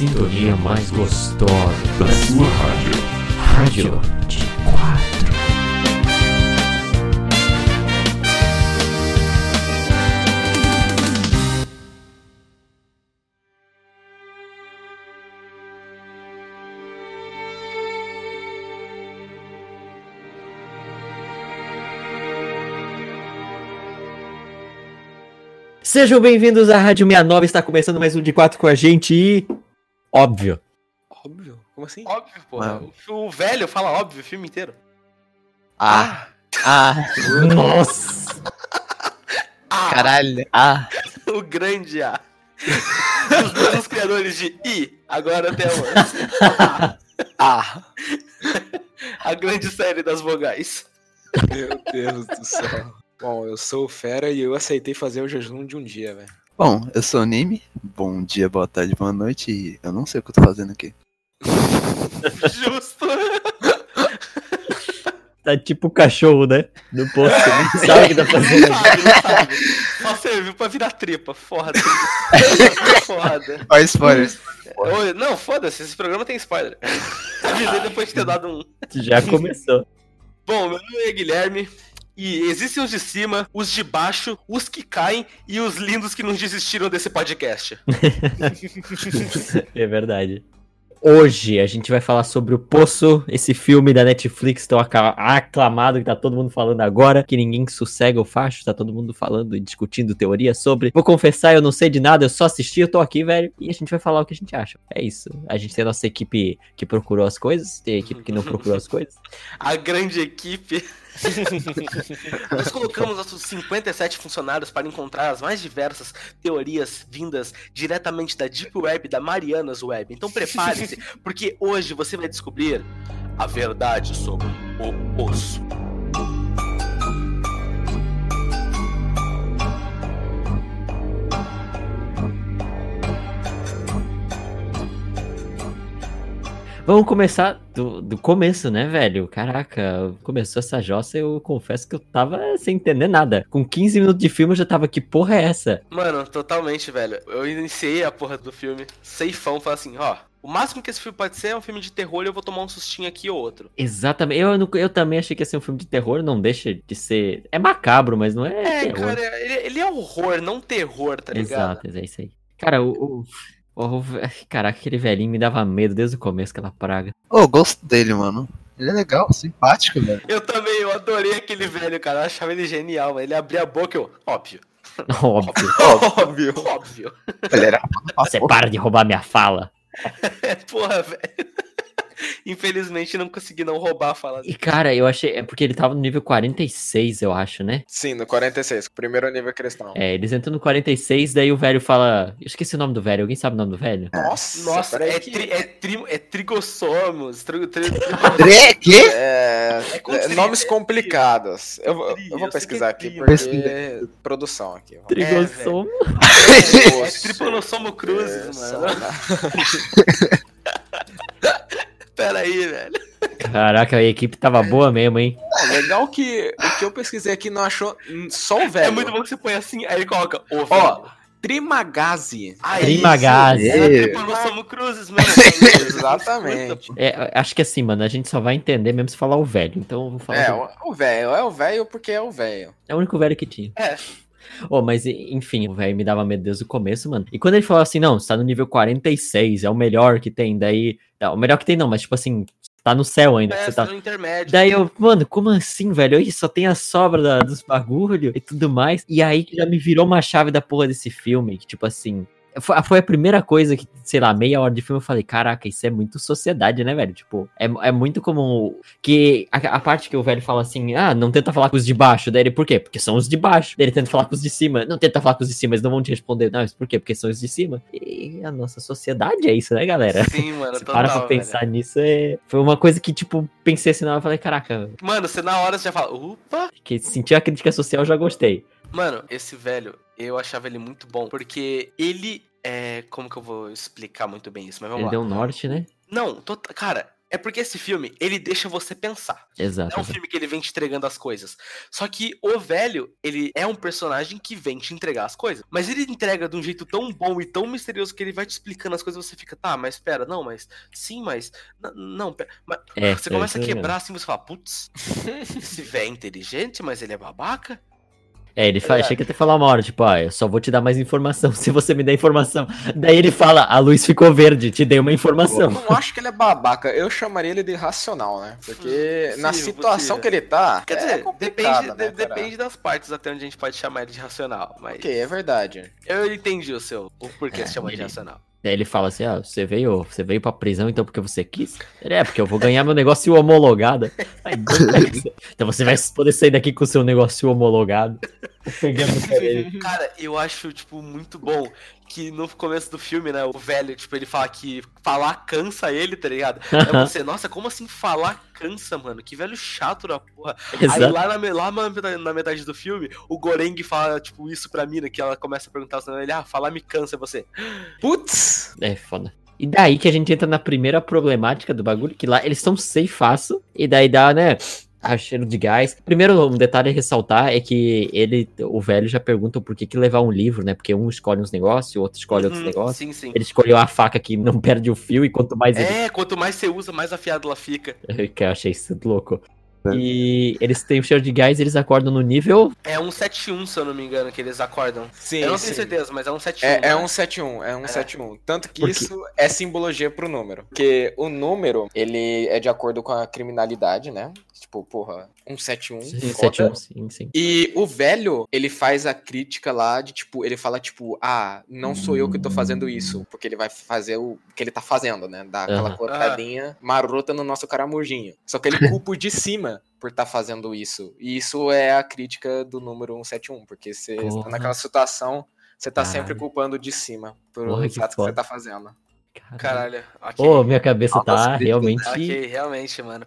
sintonia mais gostosa. da sua rádio. Rádio de quatro. Sejam bem-vindos à Rádio 69, está começando mais um de 4 com a gente e. Óbvio. Óbvio? Como assim? Óbvio, porra. Não. O, o velho fala óbvio o filme inteiro. Ah, ah, Nossa! Ah, caralho. Ah, o grande A. Os mesmos criadores de I, agora temos ah. a grande série das vogais. Meu Deus do céu. Bom, eu sou o Fera e eu aceitei fazer o jejum de um dia, velho. Bom, eu sou o Nime. Bom dia, boa tarde, boa noite. E eu não sei o que eu tô fazendo aqui. Justo. Tá tipo o cachorro, né? No posto, não sabe o que tá fazendo. Não sabe, não sabe. Só serviu pra virar tripa. Foda. Foda. Olha spoilers. Oi, Não, foda-se, esse programa tem spoiler. Avisei depois de ter dado um. Já começou. Bom, meu nome é Guilherme. E existem os de cima, os de baixo, os que caem e os lindos que não desistiram desse podcast. É verdade. Hoje a gente vai falar sobre o Poço, esse filme da Netflix tão aclamado que tá todo mundo falando agora, que ninguém sossega o facho, tá todo mundo falando e discutindo teorias sobre. Vou confessar, eu não sei de nada, eu só assisti, eu tô aqui, velho, e a gente vai falar o que a gente acha. É isso. A gente tem a nossa equipe que procurou as coisas, tem a equipe que não procurou as coisas. A grande equipe. Nós colocamos nossos 57 funcionários para encontrar as mais diversas teorias vindas diretamente da Deep Web, da Marianas Web. Então prepare-se, porque hoje você vai descobrir a verdade sobre o poço. Vamos começar do, do começo, né, velho? Caraca, começou essa jossa eu confesso que eu tava sem entender nada. Com 15 minutos de filme eu já tava, que porra é essa? Mano, totalmente, velho. Eu iniciei a porra do filme, ceifão, falei assim, ó. O máximo que esse filme pode ser é um filme de terror e eu vou tomar um sustinho aqui ou outro. Exatamente. Eu, eu também achei que ia ser um filme de terror, não deixa de ser. É macabro, mas não é. É, terror. cara, ele, ele é horror, não terror, tá ligado? Exato, é isso aí. Cara, o. o- o- Caraca, aquele velhinho me dava medo desde o começo, aquela praga. Ô, eu gosto dele, mano. Ele é legal, simpático, velho. Eu também, eu adorei aquele velho, cara. Eu achava ele genial, velho. Ele abria a boca e eu. Óbvio. Óbvio. Óbvio. Óbvio. Ele era. Você para de roubar minha fala. É, porra, velho. Infelizmente não consegui não roubar a fala E, cara, eu achei. É porque ele tava no nível 46, eu acho, né? Sim, no 46, o primeiro nível cristão. É, eles entram no 46, daí o velho fala. Eu esqueci o nome do velho. Alguém sabe o nome do velho? Nossa, Nossa, é, que- tri, é, tri, é trigossomos. Tri, tri, quê? É, É é, tri- nomes é complicados. Eu, vou- tri, eu vou eu sei pesquisar que é aqui tri, porque produção aqui. vamos. Trigossomo. é tripanossomo cruzes, É, mano. Pera aí, velho. Caraca, a equipe tava boa mesmo, hein? Ó, legal que o que eu pesquisei aqui não achou só o velho. É muito bom que você põe assim, aí ele coloca o Ó, velho. Trimagazi. Ah, Trimagazi. isso, É É. tripanossomo cruzes mesmo. Exatamente. É, acho que assim, mano, a gente só vai entender mesmo se falar o velho. Então eu vou falar. É, o velho. É o velho porque é o velho. É o único velho que tinha. É. Oh, mas enfim, o velho me dava medo desde o começo, mano. E quando ele falou assim, não, você tá no nível 46, é o melhor que tem, daí. Não, o melhor que tem não, mas tipo assim, tá no céu ainda. É, você tá tá... no intermédio. Daí eu, mano, como assim, velho? Ih, só tem a sobra da- dos bagulho e tudo mais. E aí que já me virou uma chave da porra desse filme, que tipo assim. Foi, foi a primeira coisa que, sei lá, meia hora de filme eu falei, caraca, isso é muito sociedade, né, velho? Tipo, é, é muito como. Que a, a parte que o velho fala assim, ah, não tenta falar com os de baixo. Daí ele, por quê? Porque são os de baixo. Daí ele tenta falar com os de cima. Não tenta falar com os de cima, eles não vão te responder. Não, mas por quê? Porque são os de cima. E a nossa sociedade é isso, né, galera? Sim, mano, Se total, para pra velho. pensar nisso, é... foi uma coisa que, tipo, pensei assim na hora e falei, caraca, Mano, você na hora você já fala, opa! que sentir a crítica social eu já gostei. Mano, esse velho, eu achava ele muito bom, porque ele é. Como que eu vou explicar muito bem isso? Mas vamos Ele lá. deu um norte, né? Não, tô, cara, É porque esse filme, ele deixa você pensar. Exato. Não é um filme que ele vem te entregando as coisas. Só que o velho, ele é um personagem que vem te entregar as coisas. Mas ele entrega de um jeito tão bom e tão misterioso que ele vai te explicando as coisas e você fica, tá, mas pera, não, mas sim, mas. Não, pera. Mas, É, você começa a é, quebrar assim, você fala, putz, esse velho é inteligente, mas ele é babaca? É, ele fala, chega até falar uma hora, tipo, ah, eu só vou te dar mais informação se você me der informação. Daí ele fala, a luz ficou verde, te dei uma Eu informação. não acho que ele é babaca, eu chamaria ele de racional, né? Porque na Possível, situação possível. que ele tá, Quer é dizer, complicado, depende, né, de- depende das partes até onde a gente pode chamar ele de racional. Mas Ok, é verdade. eu entendi o seu, o porquê É, se chama de ele- racional. Daí ele fala assim, ah, você veio, você veio pra prisão então porque você quis? Ele, é, porque eu vou ganhar meu negócio homologado. Aí, então você vai poder sair daqui com o seu negócio homologado. Ele. Cara, eu acho, tipo, muito bom que no começo do filme, né, o velho, tipo, ele fala que falar cansa ele, tá ligado? Aí você, nossa, como assim falar cansa, mano? Que velho chato da porra. Aí Exato. lá, na, lá na metade, na metade do filme, o Goreng fala, tipo, isso pra mina, que ela começa a perguntar, assim, ele, ah, falar me cansa, você. Putz! É foda. E daí que a gente entra na primeira problemática do bagulho, que lá eles estão seifaço, e daí dá, né, a cheiro de gás. Primeiro, um detalhe a ressaltar é que ele, o velho já pergunta por que, que levar um livro, né, porque um escolhe uns negócios, o outro escolhe outros Uhum, negócios. Sim, sim. Ele escolheu a faca que não perde o fio, e quanto mais ele É, quanto mais você usa, mais afiado ela fica. que eu achei isso louco. E eles têm o cheiro de gás, eles acordam no nível. É um 7-1, se eu não me engano, que eles acordam. Sim, eu não sim. tenho certeza, mas é um 7-1. É, é né? um 71, é um 71. Tanto que isso é simbologia pro número. Porque o número, ele é de acordo com a criminalidade, né? Tipo, porra, 171. foda. 71, sim, sim. E o velho, ele faz a crítica lá de tipo, ele fala tipo, ah, não sou eu que tô fazendo isso, porque ele vai fazer o que ele tá fazendo, né? Dar aquela Aham. cortadinha marota no nosso caramujinho. Só que ele culpa o de cima por estar fazendo isso. E isso é a crítica do número 171, porque você está naquela situação, você tá sempre Caralho. culpando o de cima por Porra, os que que você tá fazendo. Caralho, ok. Ô, minha cabeça tá críticas, realmente. Ok, realmente, mano.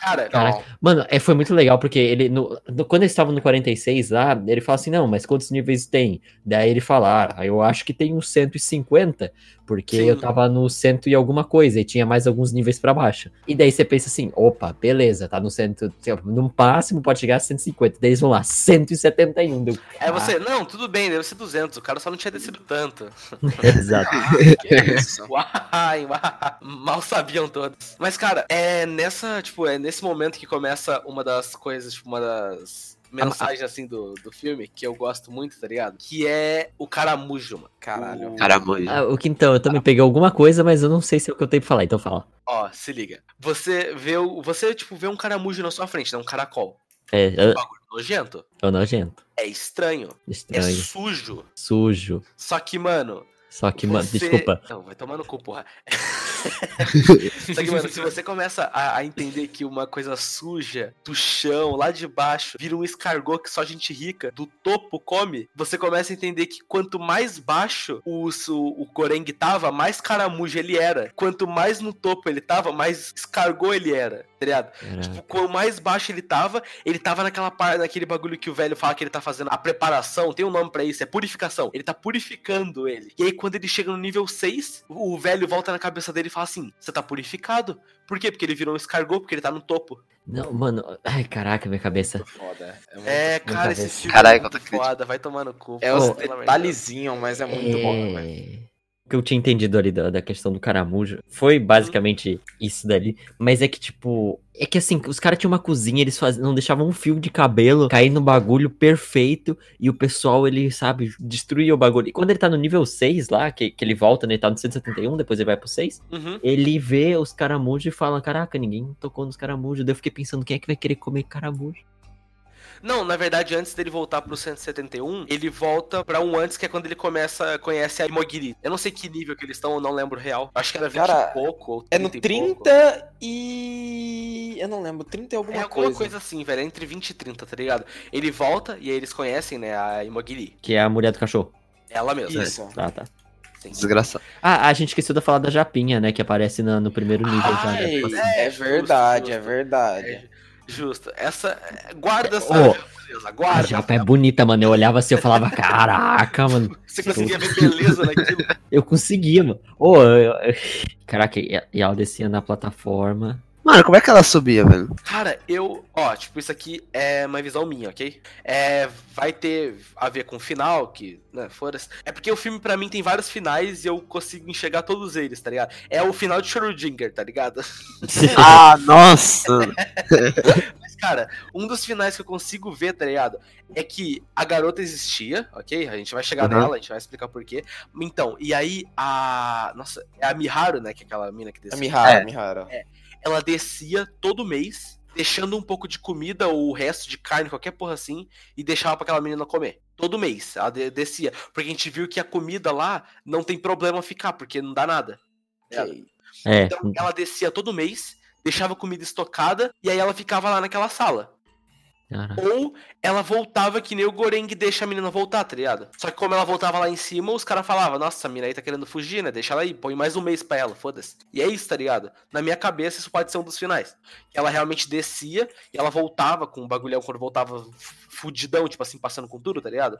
Cara, Caraca. Mano, é, foi muito legal, porque ele. No, no- quando eles estavam no 46 lá, ele fala assim: não, mas quantos níveis tem? Daí ele fala: ah, eu acho que tem uns 150, porque Sim. eu tava no cento e alguma coisa, e tinha mais alguns níveis pra baixo. E daí você pensa assim: opa, beleza, tá no cento. No máximo pode chegar a 150. Daí eles vão lá, 171. Deu, é você, não, tudo bem, deve ser 200, o cara só não tinha descido tanto. Exato. Que isso? Uai, uai, mal sabiam todos. Mas, cara, é nessa, tipo, é nesse momento que começa uma das coisas, tipo, uma das mensagens, assim, do, do filme, que eu gosto muito, tá ligado? Que é o caramujo, mano. Caralho. O- Caramba, Ah, o Quintão, eu também peguei alguma coisa, mas eu não sei se é o que eu tenho pra falar, então fala. Ó, se liga. Você vê o. Você, tipo, vê um caramujo na sua frente, né? Um caracol. É, Um é, bagulho nojento. é nojento, É estranho. É estranho, sujo. sujo. Só que, mano. Só que, mano, você- desculpa. Não, vai tomar no cu, porra. Só que, mano, se você começa a, a entender que uma coisa suja do chão, lá de baixo, vira um escargot que só gente rica do topo come, você começa a entender que quanto mais baixo o, o, o Goreng tava, mais caramujo ele era. Quanto mais no topo ele tava, mais escargot ele era, tá ligado? Caraca. Tipo, quanto mais baixo ele tava, ele tava naquela parte, naquele bagulho que o velho fala que ele tá fazendo a preparação, tem um nome pra isso, é purificação. Ele tá purificando ele. E aí, quando ele chega no nível 6, o o velho volta na cabeça dele e fala assim: Você tá purificado? Por quê? Porque ele virou um escargot, porque ele tá no topo. Não, mano. Ai, caraca, minha cabeça. Foda. É, muito... É, cara, cabeça. esse filme é muito quanta crítica. foda, vai tomar no cu. é pô, os pelo amor de Deus. detalhezinhos, mas é muito bom, velho. Que eu tinha entendido ali da, da questão do caramujo foi basicamente isso dali. Mas é que, tipo. É que assim, os caras tinham uma cozinha, eles faz... não deixavam um fio de cabelo cair no bagulho perfeito. E o pessoal, ele, sabe, destruía o bagulho. E quando ele tá no nível 6 lá, que, que ele volta, né? Ele tá no 171, depois ele vai pro 6. Uhum. Ele vê os caramujos e fala: Caraca, ninguém tocou nos caramujos. Daí eu fiquei pensando: quem é que vai querer comer caramujo? Não, na verdade, antes dele voltar pro 171, ele volta pra um antes, que é quando ele começa, conhece a Mogiri. Eu não sei que nível que eles estão, eu não lembro real. Acho que era 20 Cara, e pouco, ou 30 É no e pouco. 30 e. Eu não lembro, 30 e alguma É alguma coisa. coisa. assim, velho, entre 20 e 30, tá ligado? Ele volta e aí eles conhecem, né, a Imogiri. Que é a mulher do cachorro. Ela mesma. Isso. Tá, tá. Sim. Desgraçado. Ah, a gente esqueceu de falar da Japinha, né? Que aparece na- no primeiro nível já. Ai, né? é verdade, é verdade. Justo. Essa. Guarda essa. Ô, beleza, A aguarda. japa é bonita, mano. Eu olhava assim, eu falava, caraca, mano. Você conseguia ver beleza naquilo. Eu conseguia, mano. Ô, eu- Caraca, e e ela descia na plataforma. Mano, como é que ela subia, velho? Cara, eu. Ó, tipo, isso aqui é uma visão minha, ok? É. Vai ter a ver com o final, que. Né, foda-se. É porque o filme, pra mim, tem vários finais e eu consigo enxergar todos eles, tá ligado? É o final de Schrödinger, tá ligado? Ah, nossa! Mas, cara, um dos finais que eu consigo ver, tá ligado? É que a garota existia, ok? A gente vai chegar Uhum. nela, a gente vai explicar por quê. Então, e aí a. Nossa, é a Miharu, né? Que é aquela mina que A descia. Mihara, É. a Mihara. Ela descia todo mês, deixando um pouco de comida ou o resto de carne, qualquer porra assim, e deixava pra aquela menina comer. Todo mês ela de- descia. Porque a gente viu que a comida lá não tem problema ficar, porque não dá nada. Ok. É, Então ela descia todo mês, deixava comida estocada, e aí ela ficava lá naquela sala. Caraca. Ou ela voltava que nem o Goreng deixa a menina voltar, tá ligado? Só que como ela voltava lá em cima, os caras falavam, nossa, essa menina aí tá querendo fugir, né? Deixa ela aí, põe mais um mês pra ela, foda-se. E é isso, tá ligado? Na minha cabeça, isso pode ser um dos finais. Ela realmente descia e ela voltava com o bagulhão quando voltava fudidão, tipo assim, passando com tudo, tá ligado?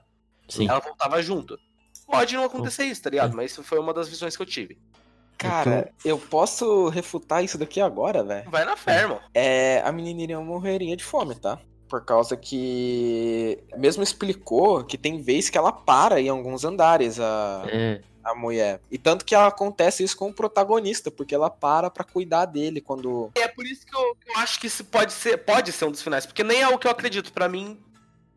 Sim. Ela voltava junto. Pode não acontecer isso, tá ligado? Mas isso foi uma das visões que eu tive. Cara, eu posso refutar isso daqui agora, velho? Vai na fé, irmão. É, a menininha morreria de fome, tá? Por causa que. Mesmo explicou que tem vez que ela para em alguns andares, a, É, a mulher. E tanto que acontece isso com o protagonista, porque ela para pra cuidar dele quando. É por isso que eu, eu acho que isso pode ser, pode ser um dos finais, porque nem é o que eu acredito. Pra mim,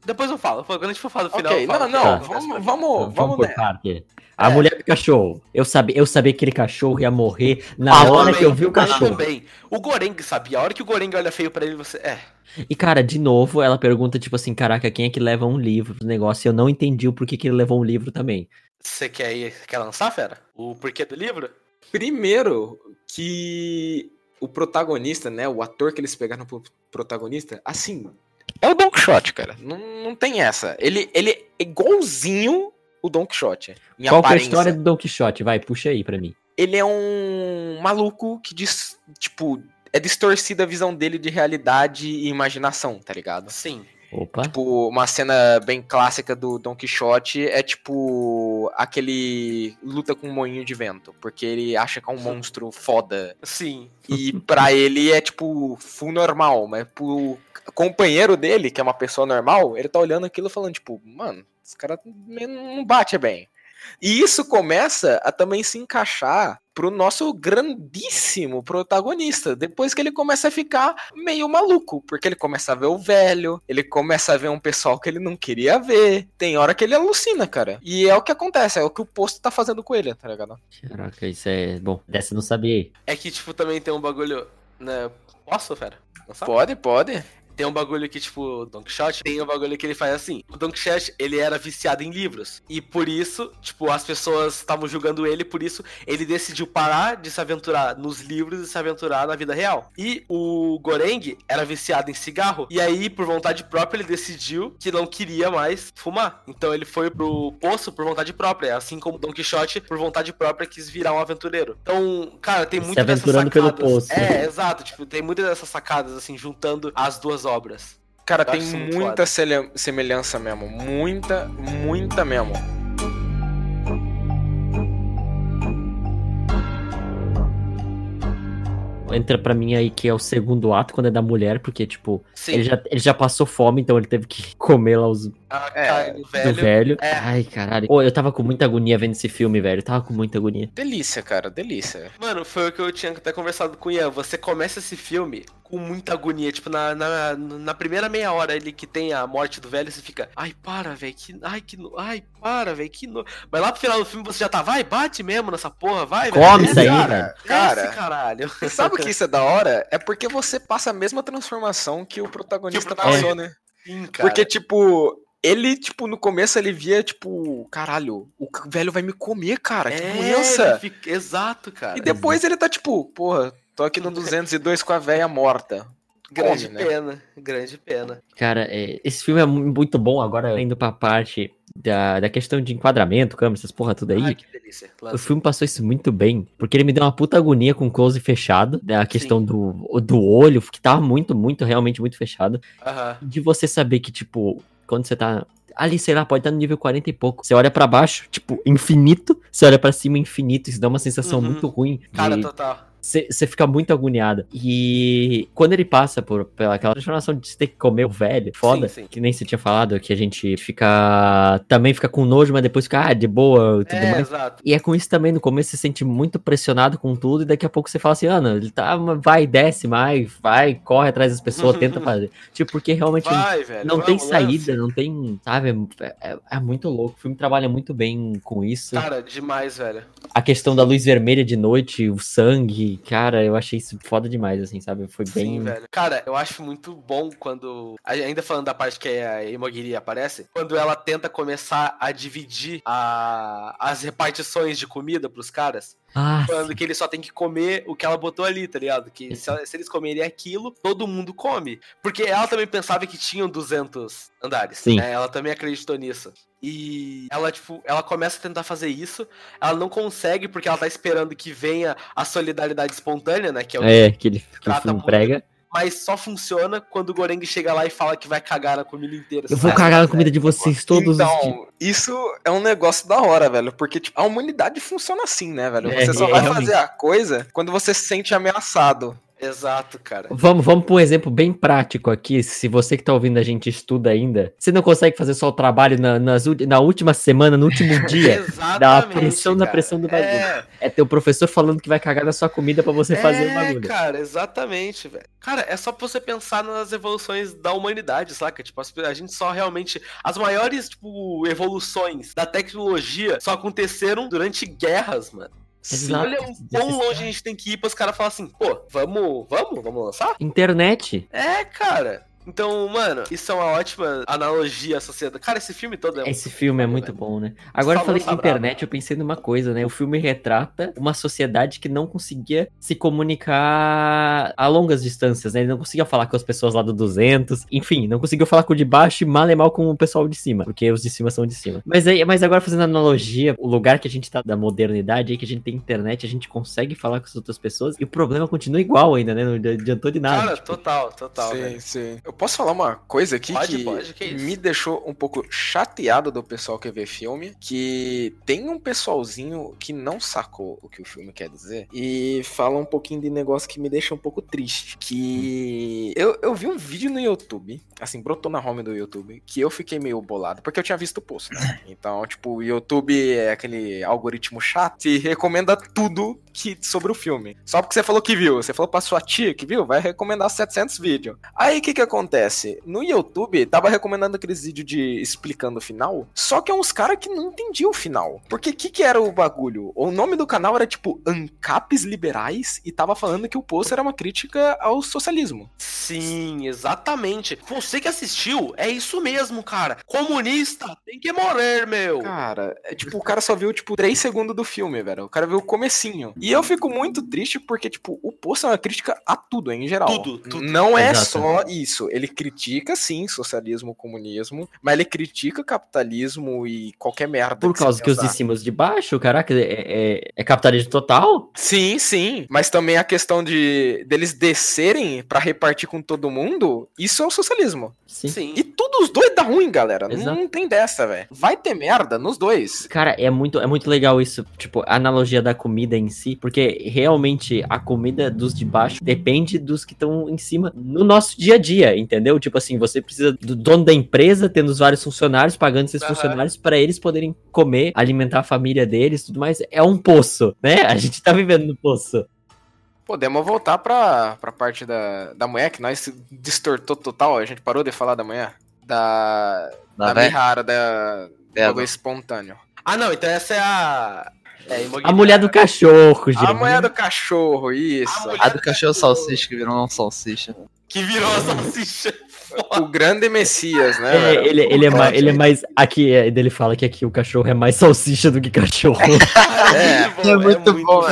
depois eu falo. Quando a gente for falar do final, ok, eu falo. não, não, Tá. vamos, vamos, vamos, por parte. A É. mulher do cachorro. Eu sabia, eu sabia que aquele cachorro ia morrer na Ah, hora também, que eu vi o eu cachorro. também. O Goreng sabia. A hora que o Goreng olha feio pra ele, você. É. E, cara, de novo, ela pergunta, tipo assim, caraca, quem é que leva um livro pro negócio? Eu não entendi o porquê que ele levou um livro também. Você quer ir, quer lançar, fera? O porquê do livro? Primeiro, que o protagonista, né? O ator que eles pegaram pro protagonista, assim. É o Don Quixote, cara. Não, não tem essa. Ele, ele é igualzinho o Don Quixote. Em Qual que é a história do Don Quixote? Vai, puxa aí pra mim. Ele é um maluco que diz, tipo, é distorcida a visão dele de realidade e imaginação, tá ligado? Sim. Opa. Tipo, uma cena bem clássica do Don Quixote é tipo aquele luta com um moinho de vento, porque ele acha que é um monstro foda. Sim. E pra ele é tipo full normal, mas pro companheiro dele, que é uma pessoa normal, ele tá olhando aquilo e falando tipo, mano, esse cara não bate bem. E isso começa a também se encaixar pro nosso grandíssimo protagonista. Depois que ele começa a ficar meio maluco, porque ele começa a ver o velho, ele começa a ver um pessoal que ele não queria ver. Tem hora que ele alucina, cara. E é o que acontece, é o que o posto tá fazendo com ele, tá ligado? Caraca, isso é. Bom, dessa eu não sabia aí. É que, tipo, também tem um bagulho. Né? Posso, fera? Pode, pode. Tem um bagulho que, tipo, Don Quixote tem um bagulho que ele faz assim. O Don Quixote, ele era viciado em livros. E por isso, tipo, as pessoas estavam julgando ele, por isso ele decidiu parar de se aventurar nos livros e se aventurar na vida real. E o Goreng era viciado em cigarro. E aí, por vontade própria, ele decidiu que não queria mais fumar. Então ele foi pro poço por vontade própria. Assim como o Don Quixote, por vontade própria, quis virar um aventureiro. Então, cara, tem muito dessas aventurando pelo sacadas. poço. É, exato. Tipo, tem muitas dessas sacadas, assim, juntando as duas obras. Cara, Eu tem muita semelhança mesmo. Muita, muita mesmo. Entra pra mim aí que é o segundo ato, quando é da mulher, porque, tipo, Sim, ele já, ele já passou fome, então ele teve que comer lá os a É, do do velho. velho. é. Ai, caralho. Pô, eu tava com muita agonia vendo esse filme, velho. Eu tava com muita agonia. Delícia, cara, delícia. Mano, foi o que eu tinha até conversado com o Ian. Você começa esse filme com muita agonia. Tipo, na, na, na primeira meia hora ali que tem a morte do velho, você fica, ai, para, velho, que. Ai, que. no- Ai, para, velho, que. No... Mas lá pro final do filme você já tá, vai, bate mesmo nessa porra, vai, velho. Come isso aí, cara, velho. Cara, Desce, caralho. Sabe o que isso é da hora? É porque você passa a mesma transformação que o protagonista Que o protagonista. passou, né? Sim, cara. Porque, tipo, ele, tipo, no começo ele via, tipo, caralho, o velho vai me comer, cara, que é, doença. ele fica- Exato, cara. E depois ele tá, tipo, porra, tô aqui no 202 com a velha morta. Grande come, né? pena, grande pena. Cara, é, esse filme é mu- muito bom. Agora, indo pra parte da, da questão de enquadramento, câmera, essas porra tudo aí. Ai, que delícia. O filme passou isso muito bem, porque ele me deu uma puta agonia com o close fechado, né, a questão do, do olho, que tava muito, muito, realmente muito fechado. Aham. De você saber que, tipo, quando você tá ali, sei lá, pode estar no nível 40 e pouco. Você olha pra baixo, tipo, infinito, você olha pra cima, infinito, isso dá uma sensação Uhum. muito ruim. Cara, de- total. Você fica muito agoniado. E quando ele passa por pela aquela transformação de ter que comer o velho, foda, Sim, sim. que nem você tinha falado, que a gente fica. Também fica com nojo, mas depois fica, ah, de boa e tudo É, mais. exato. E é com isso também, no começo você se sente muito pressionado com tudo, e daqui a pouco você fala assim, Ana, ele tá, vai, desce mais, vai, corre atrás das pessoas, tenta fazer. Tipo, porque realmente Vai, velho. não tem saída, lance. não tem, sabe, é, é- é muito louco. O filme trabalha muito bem com isso. Cara, demais, velho. A questão da luz vermelha de noite, o sangue, cara, eu achei isso foda demais, assim, sabe? Foi Sim, bem. velho. Cara, eu acho muito bom quando. Ainda falando da parte que a Imogiri aparece, quando ela tenta começar a dividir a- as repartições de comida pros caras. Ah, Falando que eles só tem que comer o que ela botou ali, tá ligado? Que se, se eles comerem aquilo, todo mundo come. Porque ela também pensava que tinham 200 andares. Sim. né? Ela também acreditou nisso. E ela, tipo, ela começa a tentar fazer isso. Ela não consegue porque ela tá esperando que venha a solidariedade espontânea, né? Que é o é, que ele que trata prega. Mas só funciona quando o Goreng chega lá e fala que vai cagar na comida inteira. Eu vou cagar na comida de vocês todos os dias. Então, isso é um negócio da hora, velho. Porque, tipo, a humanidade funciona assim, né, velho? É, Você só é, vai realmente. fazer a coisa quando você se sente ameaçado. Exato, cara. Vamos, vamos para um exemplo bem prático aqui. Se você que tá ouvindo a gente estuda ainda, você não consegue fazer só o trabalho na, nas na última semana, no último dia. Exatamente. Dá a pressão na cara. pressão do bagulho. É, É ter o professor falando que vai cagar na sua comida pra você fazer o é, bagulho. cara, exatamente, velho. Cara, é só pra você pensar nas evoluções da humanidade, saca? Tipo, a gente só realmente. As maiores, tipo, evoluções da tecnologia só aconteceram durante guerras, mano. Exato. Olha o quão longe a gente tem que ir pros caras falar assim, pô, vamos, vamos, vamos lançar? Internet. É, cara. Então, mano, isso é uma ótima analogia à sociedade. Cara, esse filme todo é. Esse filme é muito velho. bom, né? Agora eu falei de internet, eu pensei numa coisa, né? O filme retrata uma sociedade que não conseguia se comunicar a longas distâncias, né? Ele não conseguia falar com as pessoas lá do 200, enfim, não conseguiu falar com o de baixo e mal e mal com o pessoal de cima, porque os de cima são de cima. Mas aí, mas agora fazendo analogia, o lugar que a gente tá da modernidade, aí que a gente tem internet, a gente consegue falar com as outras pessoas e o problema continua igual ainda, né? Não adiantou de nada. Cara, tipo, total, total, sim, velho. sim. Eu posso falar uma coisa aqui Pode, que, pode, que me deixou um pouco chateado do pessoal que vê filme, que tem um pessoalzinho que não sacou o que o filme quer dizer e fala um pouquinho de negócio que me deixa um pouco triste, que eu, eu vi um vídeo no YouTube, assim, brotou na home do YouTube, que eu fiquei meio bolado, porque eu tinha visto o post, né? Então, tipo, o YouTube é aquele algoritmo chato e recomenda tudo que, sobre o filme. Só porque você falou que viu, você falou pra sua tia que viu, vai recomendar 700 vídeos. Aí o que que acontece? No YouTube, tava recomendando aqueles vídeos de explicando o final, só que é uns caras que não entendiam o final. Porque o que que era o bagulho? O nome do canal era tipo Ancapes Liberais e tava falando que o post era uma crítica ao socialismo. Sim, exatamente. Você que assistiu, é isso mesmo, cara. Comunista tem que morrer, meu. Cara, é tipo, o cara só viu, tipo, 3 segundos do filme, velho. O cara viu o comecinho. E eu fico muito triste porque, tipo, o post é uma crítica a tudo, em geral. Tudo, tudo. Não é Exato. só isso. Ele critica, sim, socialismo, comunismo, mas ele critica capitalismo e qualquer merda. Por você causa que os de cima e os de baixo, caraca, é, é, é capitalismo total? Sim, sim. Mas também a questão de deles descerem pra repartir com todo mundo, isso é o socialismo. Sim. Sim. E tudo os dois dá ruim, galera. Exato. Não tem dessa, velho. Vai ter merda nos dois. Cara, é muito, é muito legal isso, tipo, a analogia da comida em si, porque realmente a comida dos de baixo depende dos que estão em cima no nosso dia a dia, entendeu? Tipo assim, você precisa do dono da empresa, tendo os vários funcionários, pagando esses Aham. funcionários para eles poderem comer, alimentar a família deles, tudo mais. É um poço, né? A gente tá vivendo no poço. Podemos voltar pra, pra parte da, da mulher, que nós distortou total. A gente parou de falar da mulher. Da. Da Da? Mihara, da. Do bagulho espontâneo. Ah, não, então essa é a. É, A mulher do cachorro, gente. A mulher do cachorro, isso. A A do cachorro salsicha que virou um salsicha. Que virou a salsicha. O grande Messias, né? É, ele, ele, é mais, ele é mais. Aqui, é, ele fala que aqui o cachorro é mais salsicha do que cachorro. É, é muito bom,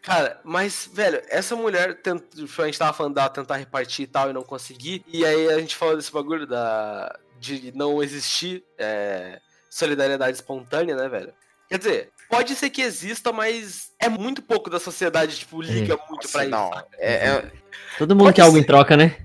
Cara, mas, velho, essa mulher, tent... a gente tava falando dela tentar repartir e tal e não conseguir. E aí a gente falou desse bagulho da... de não existir é, solidariedade espontânea, né, velho? Quer dizer, pode ser que exista, mas é muito pouco da sociedade, tipo, liga muito pra Nossa, isso. não. É, é- Todo mundo Pode quer algo em ser. troca, né?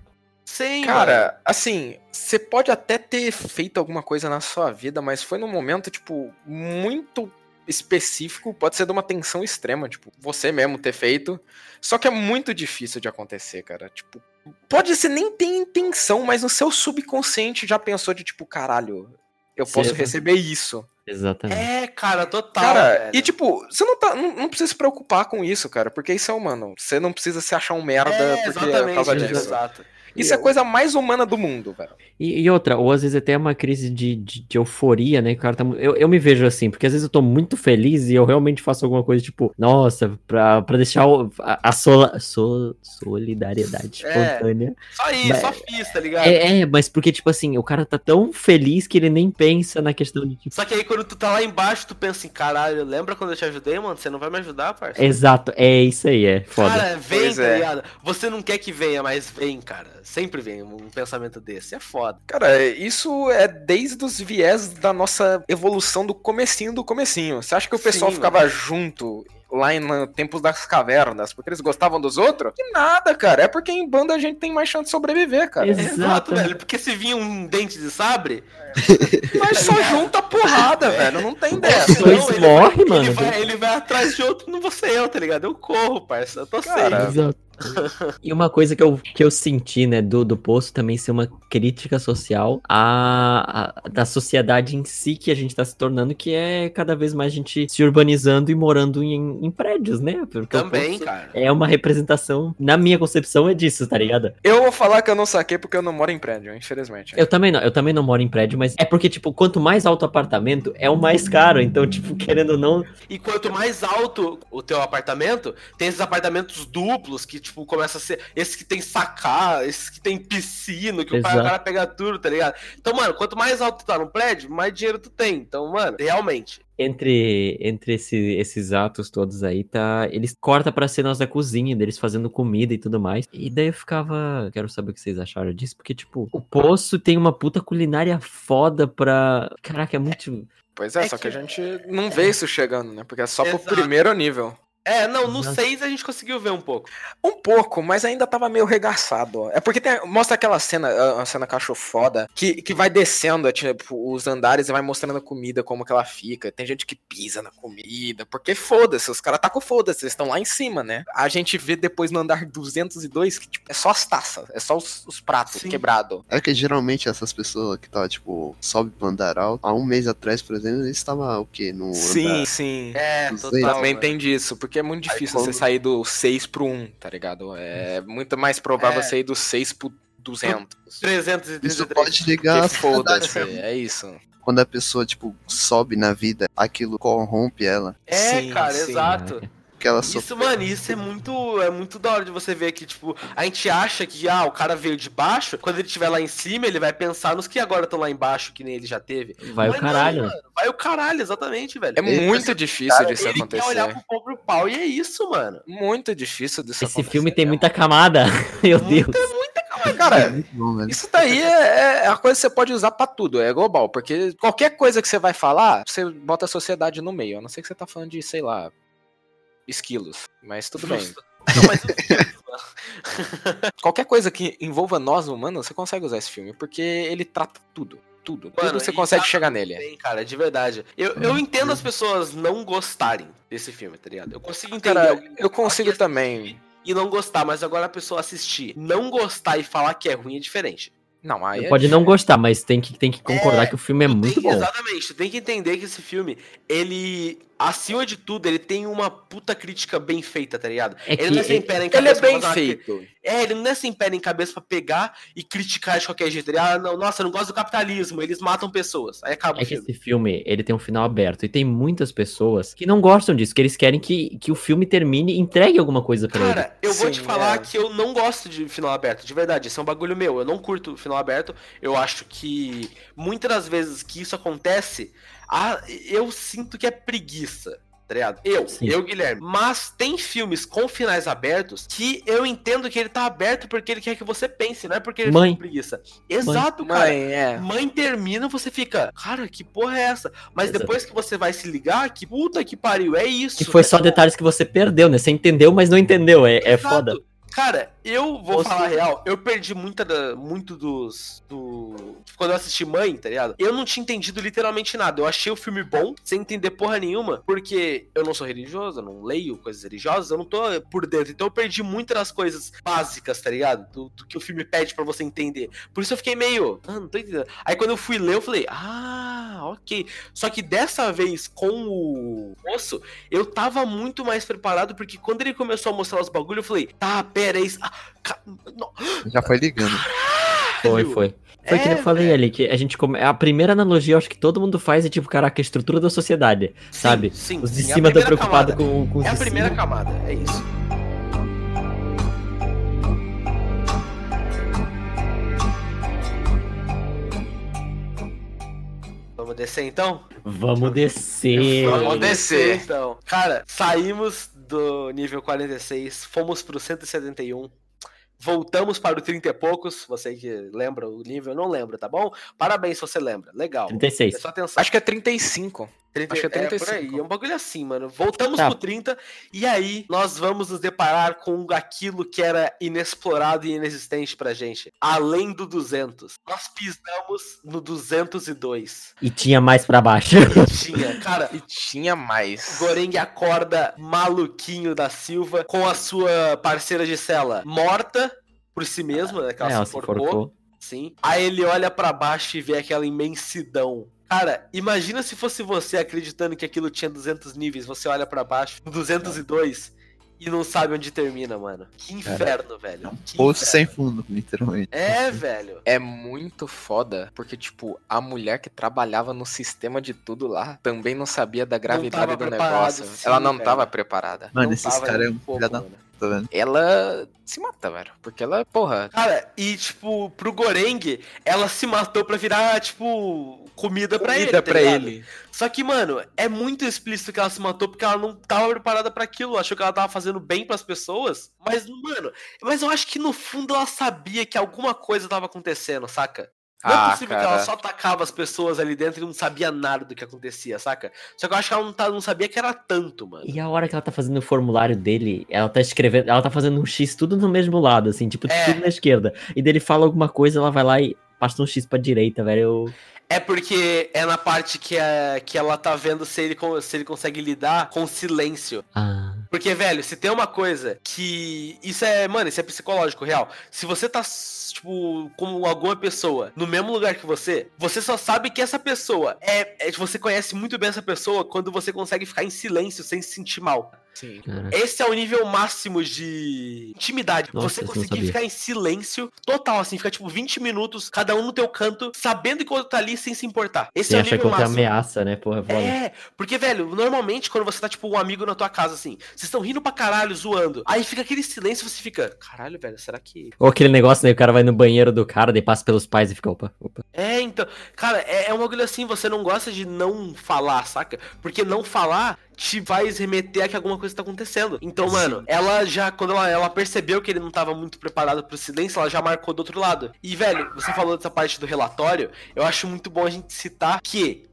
Sim, mano. Cara, assim, você pode até ter feito alguma coisa na sua vida, mas foi num momento, tipo, muito específico, pode ser de uma tensão extrema, tipo, você mesmo ter feito. Só que é muito difícil de acontecer, cara. Tipo, pode ser nem ter intenção, mas no seu subconsciente já pensou de tipo, caralho, eu posso Sim. receber isso. Exatamente. É, cara, total. Cara, velho. e tipo, você não, tá, não, não precisa se preocupar com isso, cara, porque isso é humano. Você não precisa se achar um merda é, porque é por exatamente, causa disso. exato. Isso é a coisa mais humana do mundo, velho. E, e outra, ou às vezes até uma crise de, de, de euforia, né? o cara tá eu, eu me vejo assim, porque às vezes eu tô muito feliz e eu realmente faço alguma coisa, tipo, nossa, pra, pra deixar o- a, a sola- so- solidariedade É. espontânea. Só isso, Mas- só fiz, tá ligado? É, é, mas porque, tipo assim, o cara tá tão feliz que ele nem pensa na questão de, tipo, Só que aí quando tu tá lá embaixo, tu pensa assim, caralho, lembra quando eu te ajudei, mano? Você não vai me ajudar, parça? exato, é isso aí, é foda. Cara, vem, Pois tá é. ligado? Você não quer que venha, mas vem, cara. Sempre vem um pensamento desse. É foda. Cara, isso é desde os viés da nossa evolução do comecinho do comecinho. Você acha que o pessoal Sim, ficava junto lá em no tempos das cavernas porque eles gostavam dos outros? Que nada, cara. É porque em banda a gente tem mais chance de sobreviver, cara. Exato. Exato, velho. Porque se vinha um dente de sabre, Mas só junta porrada, velho. Não tem dessa. Os dois ele vai, mano. Ele vai, ele vai atrás de outro, não vou ser eu, tá ligado? Eu corro, parça. Eu tô Cara, safe. Exato. E uma coisa que eu, que eu senti, né, do, do posto também ser uma crítica social à, à- da sociedade em si que a gente tá se tornando, que é cada vez mais gente se urbanizando e morando em, em prédios, né? Porque Também, cara. É uma representação, na minha concepção, é disso, tá ligado? Eu vou falar que eu não saquei porque eu não moro em prédio, infelizmente. Eu também não, eu também não moro em prédio, mas é porque, tipo, quanto mais alto o apartamento, é o mais caro. Então, tipo, querendo ou não, E quanto mais alto o teu apartamento, tem esses apartamentos duplos que, tipo, começa a ser. Esses que tem sacar, esses que tem piscina, que o pai- o Exato. cara pega tudo, tá ligado? Então, mano, quanto mais alto tu tá no prédio, mais dinheiro tu tem. Então, mano, realmente. entre, entre esse- esses atos todos aí, tá. Eles cortam pra cenas da cozinha, deles fazendo comida e tudo mais. E daí eu ficava. Quero saber o que vocês acharam disso, porque, tipo, o poço tem uma puta culinária foda pra. Caraca, é muito. Pois é, É só que... que- a gente não vê isso chegando, né? Porque é só pro Exato. primeiro nível. É, não, no Exato. 6 a gente conseguiu ver um pouco. Um pouco, mas ainda tava meio regaçado. ó. É porque tem- mostra aquela cena, a cena que eu acho foda, que, que vai descendo, é, tipo, os andares e vai mostrando a comida, como que ela fica. Tem gente que pisa na comida, porque foda-se, os caras tá com foda-se, eles estão lá em cima, né? A gente vê depois no andar 202 que, tipo, é só as taças, é só os, os pratos quebrados. É que geralmente essas pessoas que tá, tipo, sobe pro andar alto, há um mês atrás, por exemplo, eles estavam o quê? No Sim, andar. sim. É, Não total. sei. Também mano. tem disso, porque é muito Aí difícil você quando- sair do 6 pro 1, tá ligado? É muito mais provável É. você ir do 6 pro 200. 333. Isso pode a foda-se, é isso. quando a pessoa, tipo, sobe na vida, aquilo corrompe ela. É, Sim, cara, sim. exato. Que ela Isso, sofre. mano, isso é muito, é muito da hora de você ver que, tipo, a gente acha que, ah, o cara veio de baixo, quando ele estiver lá em cima, ele vai pensar nos que agora estão lá embaixo, que nem ele já teve. Vai o Mas não, caralho. mano, vai o caralho, exatamente, velho. É Ele- muito difícil disso ele acontecer. quer olhar pro próprio pau e é isso, mano. Muito difícil disso Esse acontecer. filme tem muita camada. Meu Deus. Cara, Muito bom, velho. isso daí é, é a coisa que você pode usar pra tudo, é global. Porque qualquer coisa que você vai falar, você bota a sociedade no meio. A não ser que você tá falando de, sei lá, esquilos. Mas tudo bem. Não, mas Qualquer coisa que envolva nós humanos, você consegue usar esse filme. Porque ele trata tudo. Tudo. Mano, tudo você consegue chegar nele. bem, cara, de verdade. Eu, eu entendo as pessoas não gostarem desse filme, tá ligado? Eu consigo entender. Cara, eu consigo assistir também. E não gostar, mas agora a pessoa assistir, não gostar e falar que é ruim é diferente. Não, aí é Pode não gostar, mas tem que, tem que concordar que o filme é muito tem- bom. Exatamente, tu tem que entender que esse filme, ele, acima de tudo, ele tem uma puta crítica bem feita, tá ligado? É ele que não é sem pé nem Ele cabeça é pra bem fazer uma feito. É, ele não é sem pé nem cabeça pra pegar e criticar de qualquer jeito. Ele, ah, não, nossa, eu não gosto do capitalismo, eles matam pessoas. Aí acaba É o que filme. esse filme, ele tem um final aberto. E tem muitas pessoas que não gostam disso, que eles querem que, que o filme termine e entregue alguma coisa pra ele. Cara, eu vou Sim, te falar é. que eu não gosto de final aberto, de verdade. Isso é um bagulho meu. Eu não curto final aberto. Eu acho que muitas das vezes que isso acontece, a- eu sinto que é preguiça. tá? Eu, Sim. eu, Guilherme. Mas tem filmes com finais abertos que eu entendo que ele tá aberto porque ele quer que você pense, não é porque ele Mãe. fica com preguiça. Exato, cara. Mãe, é. Mãe termina, você fica, cara, que porra é essa? Mas Exato. depois que você vai se ligar, que puta que pariu, é isso. Que foi é só detalhes que você perdeu, né? Você entendeu, mas não entendeu. É, é foda. Cara, eu vou Ou falar a real, eu perdi muita da- muito dos. Do... Quando eu assisti Mãe, tá ligado? Eu não tinha entendido literalmente nada. Eu achei o filme bom, sem entender porra nenhuma, porque eu não sou religioso, eu não leio coisas religiosas, eu não tô por dentro. Então eu perdi muitas das coisas básicas, tá ligado? Do, do que o filme pede pra você entender. Por isso eu fiquei meio. Ah, não tô entendendo. Aí quando eu fui ler, eu falei, ah, ok. Só que dessa vez com o moço, eu tava muito mais preparado, porque quando ele começou a mostrar os bagulhos, eu falei, tá, pera, isso. Ah, ca- Já foi ligando. Foi, foi. Foi que É, eu falei ali, que a gente come... A primeira analogia, eu acho que todo mundo faz é tipo, caraca, a estrutura da sociedade, sabe? Sim, Os de sim, é cima estão preocupados com, com os É a primeira cima. camada, é isso. Vamos descer então? Vamos descer. Vamos descer. então. Cara, saímos do nível 46, fomos pro 171. Voltamos para o 30 e poucos. Você que lembra o nível, eu não lembro, tá bom? Parabéns se você lembra. Legal. 36. Presta atenção. Acho que é 35. 30, Acho que é É, por 35. aí, é um bagulho assim, mano. Voltamos Tá. pro 30 e aí nós vamos nos deparar com aquilo que era inexplorado e inexistente pra gente. Além do 200. Nós pisamos no 202. E tinha mais pra baixo. Tinha, cara, E tinha mais. Goreng acorda maluquinho da Silva com a sua parceira de cela morta por si mesma, né? Que ela É, ela se se enforcou. forcou. Sim. Aí ele olha pra baixo e vê aquela imensidão. Cara, imagina se fosse você acreditando que aquilo tinha 200 níveis, você olha pra baixo, no 202 e não sabe onde termina, mano. Que inferno, velho. Que Poço inferno. sem fundo, literalmente. É, velho. É muito foda, porque, tipo, a mulher que trabalhava no sistema de tudo lá também não sabia da gravidade do negócio. sim, Ela não velho. tava preparada. Mano, Não esses caras é um um pouco, filho da mano. Puta, velho. Ela se mata, velho. Porque ela, porra. Cara, e tipo, pro Goreng, ela se matou pra virar, tipo, comida pra ele. Comida tá pra ligado? ele. Só que, mano, é muito explícito que ela se matou porque ela não tava preparada pra aquilo. Achou que ela tava fazendo bem pras pessoas. Mas, mano, mas eu acho que no fundo ela sabia que alguma coisa tava acontecendo, saca? Não é Ah, possível que cara. ela só atacava as pessoas ali dentro e não sabia nada do que acontecia, saca? Só que eu acho que ela não, tá- não sabia que era tanto, mano. E a hora que ela tá fazendo o formulário dele, ela tá escrevendo, ela tá fazendo um X tudo no mesmo lado, assim, tipo, É. tudo na esquerda. E dele fala alguma coisa, ela vai lá e passa um X pra direita, velho. Eu... É porque é na parte que, é, que ela tá vendo se ele, se ele consegue lidar com silêncio. Ah, Porque, velho, se tem uma coisa que. Isso é, mano, isso é psicológico, real. Se você tá, tipo, com alguma pessoa no mesmo lugar que você, você só sabe que essa pessoa é. é você conhece muito bem essa pessoa quando você consegue ficar em silêncio sem se sentir mal. Sim. Esse é o nível máximo de intimidade. Nossa, você conseguir ficar em silêncio total, assim, ficar tipo 20 minutos, cada um no teu canto, sabendo que o outro tá ali sem se importar. Esse Você é o acha que nível outra máximo. ameaça, né, porra, foda. É, porque, velho, normalmente quando você tá, tipo, um amigo na tua casa, assim, vocês estão rindo pra caralho, zoando. Aí fica aquele silêncio e você fica, caralho, velho, será que. Ou aquele negócio, né, o cara vai no banheiro do cara, daí passa pelos pais e fica, opa, opa. É, então. Cara, é, é um bagulho assim, você não gosta de não falar, saca? Porque não falar te faz remeter a que alguma coisa tá acontecendo. Então, mano, ela já, quando ela, ela percebeu que ele não tava muito preparado pro silêncio, ela já marcou do outro lado. E, velho, você falou dessa parte do relatório, eu acho muito bom a gente citar que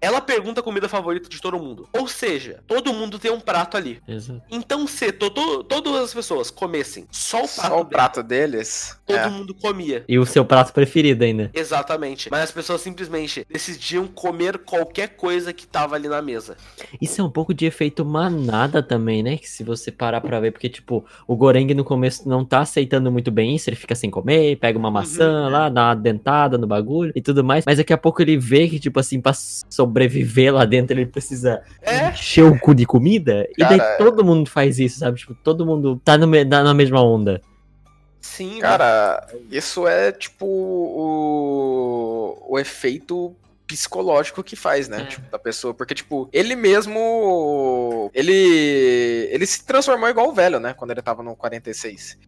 ela pergunta a comida favorita de todo mundo. Ou seja, todo mundo tem um prato ali. Exato. Então, se to, to- todas as pessoas comessem só o prato, Só o prato deles. todo é. mundo comia. E o seu prato preferido ainda. Exatamente. Mas as pessoas simplesmente decidiam comer qualquer coisa que tava ali na mesa. Isso é um pouco de efeito manada também, né? Que se você parar pra ver, porque, tipo, o Goreng no começo não tá aceitando muito bem isso, ele fica sem comer, pega uma maçã Uhum. lá, dá uma dentada no bagulho e tudo mais, mas daqui a pouco ele vê que, tipo assim, pra sobreviver lá dentro, ele precisa É? encher o cu de comida, e daí Cara, todo mundo faz isso, sabe? Tipo, todo mundo tá no me- na mesma onda. Sim. Cara, isso é tipo o, o efeito psicológico que faz, né? É. Tipo, da pessoa. Porque, tipo, ele mesmo. Ele. Ele se transformou igual o velho, né? Quando ele tava no 46.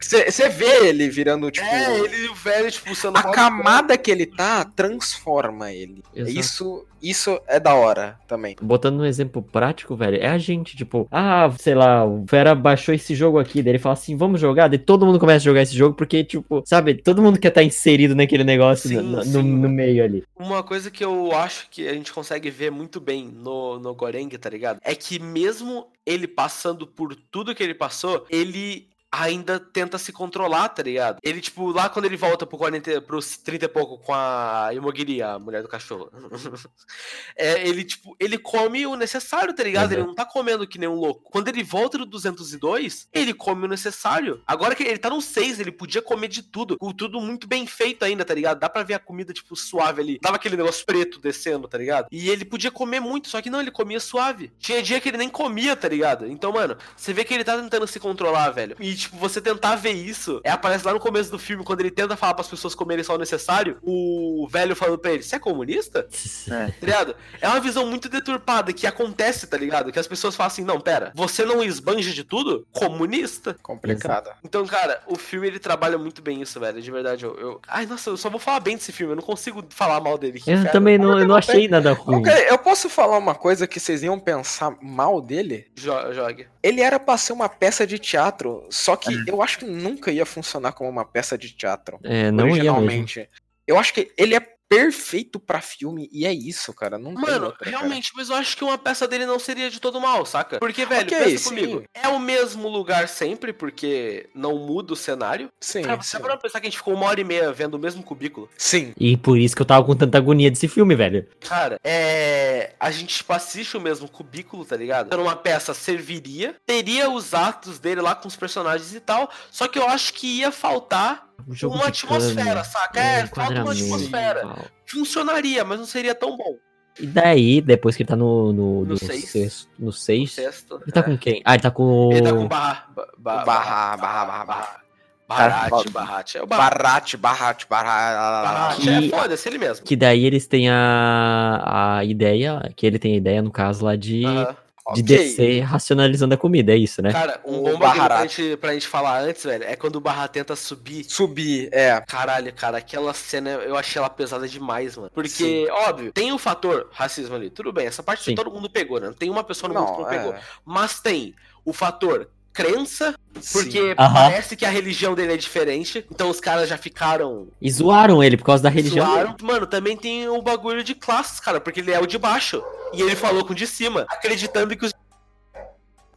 Você vê ele virando, tipo. É, ele e o velho, tipo, sendo A camada que ele tá transforma ele. Exato. Isso, isso é da hora também. Botando um exemplo prático, velho, é a gente, tipo, ah, sei lá, o Vera baixou esse jogo aqui, daí ele fala assim, vamos jogar, daí todo mundo começa a jogar esse jogo, porque, tipo, sabe, todo mundo quer estar inserido naquele negócio Sim, no, no- sim. no meio ali. Uma coisa que eu acho que a gente consegue ver muito bem no, no Goreng, tá ligado? É que mesmo ele passando por tudo que ele passou, ele ainda tenta se controlar, tá ligado? Ele, tipo, lá quando ele volta pro 40, pros 30 e pouco com a Imogiri, a mulher do cachorro. é, ele, tipo, ele come o necessário, tá ligado? Uhum. Ele não tá comendo que nem um louco. Quando ele volta do 202, ele come o necessário. Agora que ele tá no 6, ele podia comer de tudo. Com tudo muito bem feito ainda, tá ligado? Dá pra ver a comida, tipo, suave ali. Tava aquele negócio preto descendo, tá ligado? E ele podia comer muito, só que não, ele comia suave. Tinha dia que ele nem comia, tá ligado? Então, mano, você vê que ele tá tentando se controlar, velho. E, tipo, você tentar ver isso, é aparece lá no começo do filme, quando ele tenta falar pras pessoas comerem só o necessário, o velho falando pra ele, você é comunista? Tá ligado? É uma visão muito deturpada que acontece, tá ligado? Que as pessoas falam assim, não, pera, você não esbanja de tudo? Comunista? Complicado. Então, cara, o filme ele trabalha muito bem isso, velho. De verdade, eu, eu- Ai, nossa, eu só vou falar bem desse filme, eu não consigo falar mal dele. Eu inferno. também não, eu não achei nada ruim. Ok, eu posso falar uma coisa que vocês iam pensar mal dele? Jo- Jogue. Ele era pra ser uma peça de teatro, só que eu acho que nunca ia funcionar como uma peça de teatro. É, não ia mesmo. originalmente. Eu acho que ele é perfeito pra filme e é isso, cara. Não tem Mano, outra, cara. realmente, mas eu acho que uma peça dele não seria de todo mal, saca? Porque, velho, Ok, pensa sim. comigo. É o mesmo lugar sempre, porque não muda o cenário. Sim, Cara, você para pensar que a gente ficou uma hora e meia vendo o mesmo cubículo? Sim. E por isso que eu tava com tanta agonia desse filme, velho. Cara, é. A gente tipo, assiste o mesmo cubículo, tá ligado? Então uma peça serviria, teria os atos dele lá com os personagens e tal, só que eu acho que ia faltar Um jogo uma de atmosfera, câmera, saca? um É, falta uma atmosfera. tal. Funcionaria, mas não seria tão bom. E daí, depois que ele tá no, no, No no seis. sexto, no seis, Sexto. ele tá é. com quem? Ah, ele tá com o... Ele tá com barra. barra, barra, barra, barra. Barrate, Cara, barrate. É o barrate. Barrate. Que- É, foda-se ele mesmo. Que daí eles têm a, a ideia, que ele tem a ideia, no caso, lá de, Aham. De Ok. descer racionalizando a comida, é isso, né? Cara, um bom bagulho pra gente, pra gente falar antes, velho, é quando o Barra tenta subir. Subir, é. Caralho, cara, aquela cena eu achei ela pesada demais, mano. Porque, Sim. óbvio, tem o fator racismo ali. Tudo bem, essa parte Sim. todo mundo pegou, né? Não tem uma pessoa no mundo que Não, não pegou. é. Mas tem o fator crença, porque parece que a religião dele é diferente. Então os caras já ficaram. E zoaram ele por causa da religião. zoaram. Mano, também tem o bagulho de classes, cara, porque ele é o de baixo. E ele falou com o de cima, acreditando que os.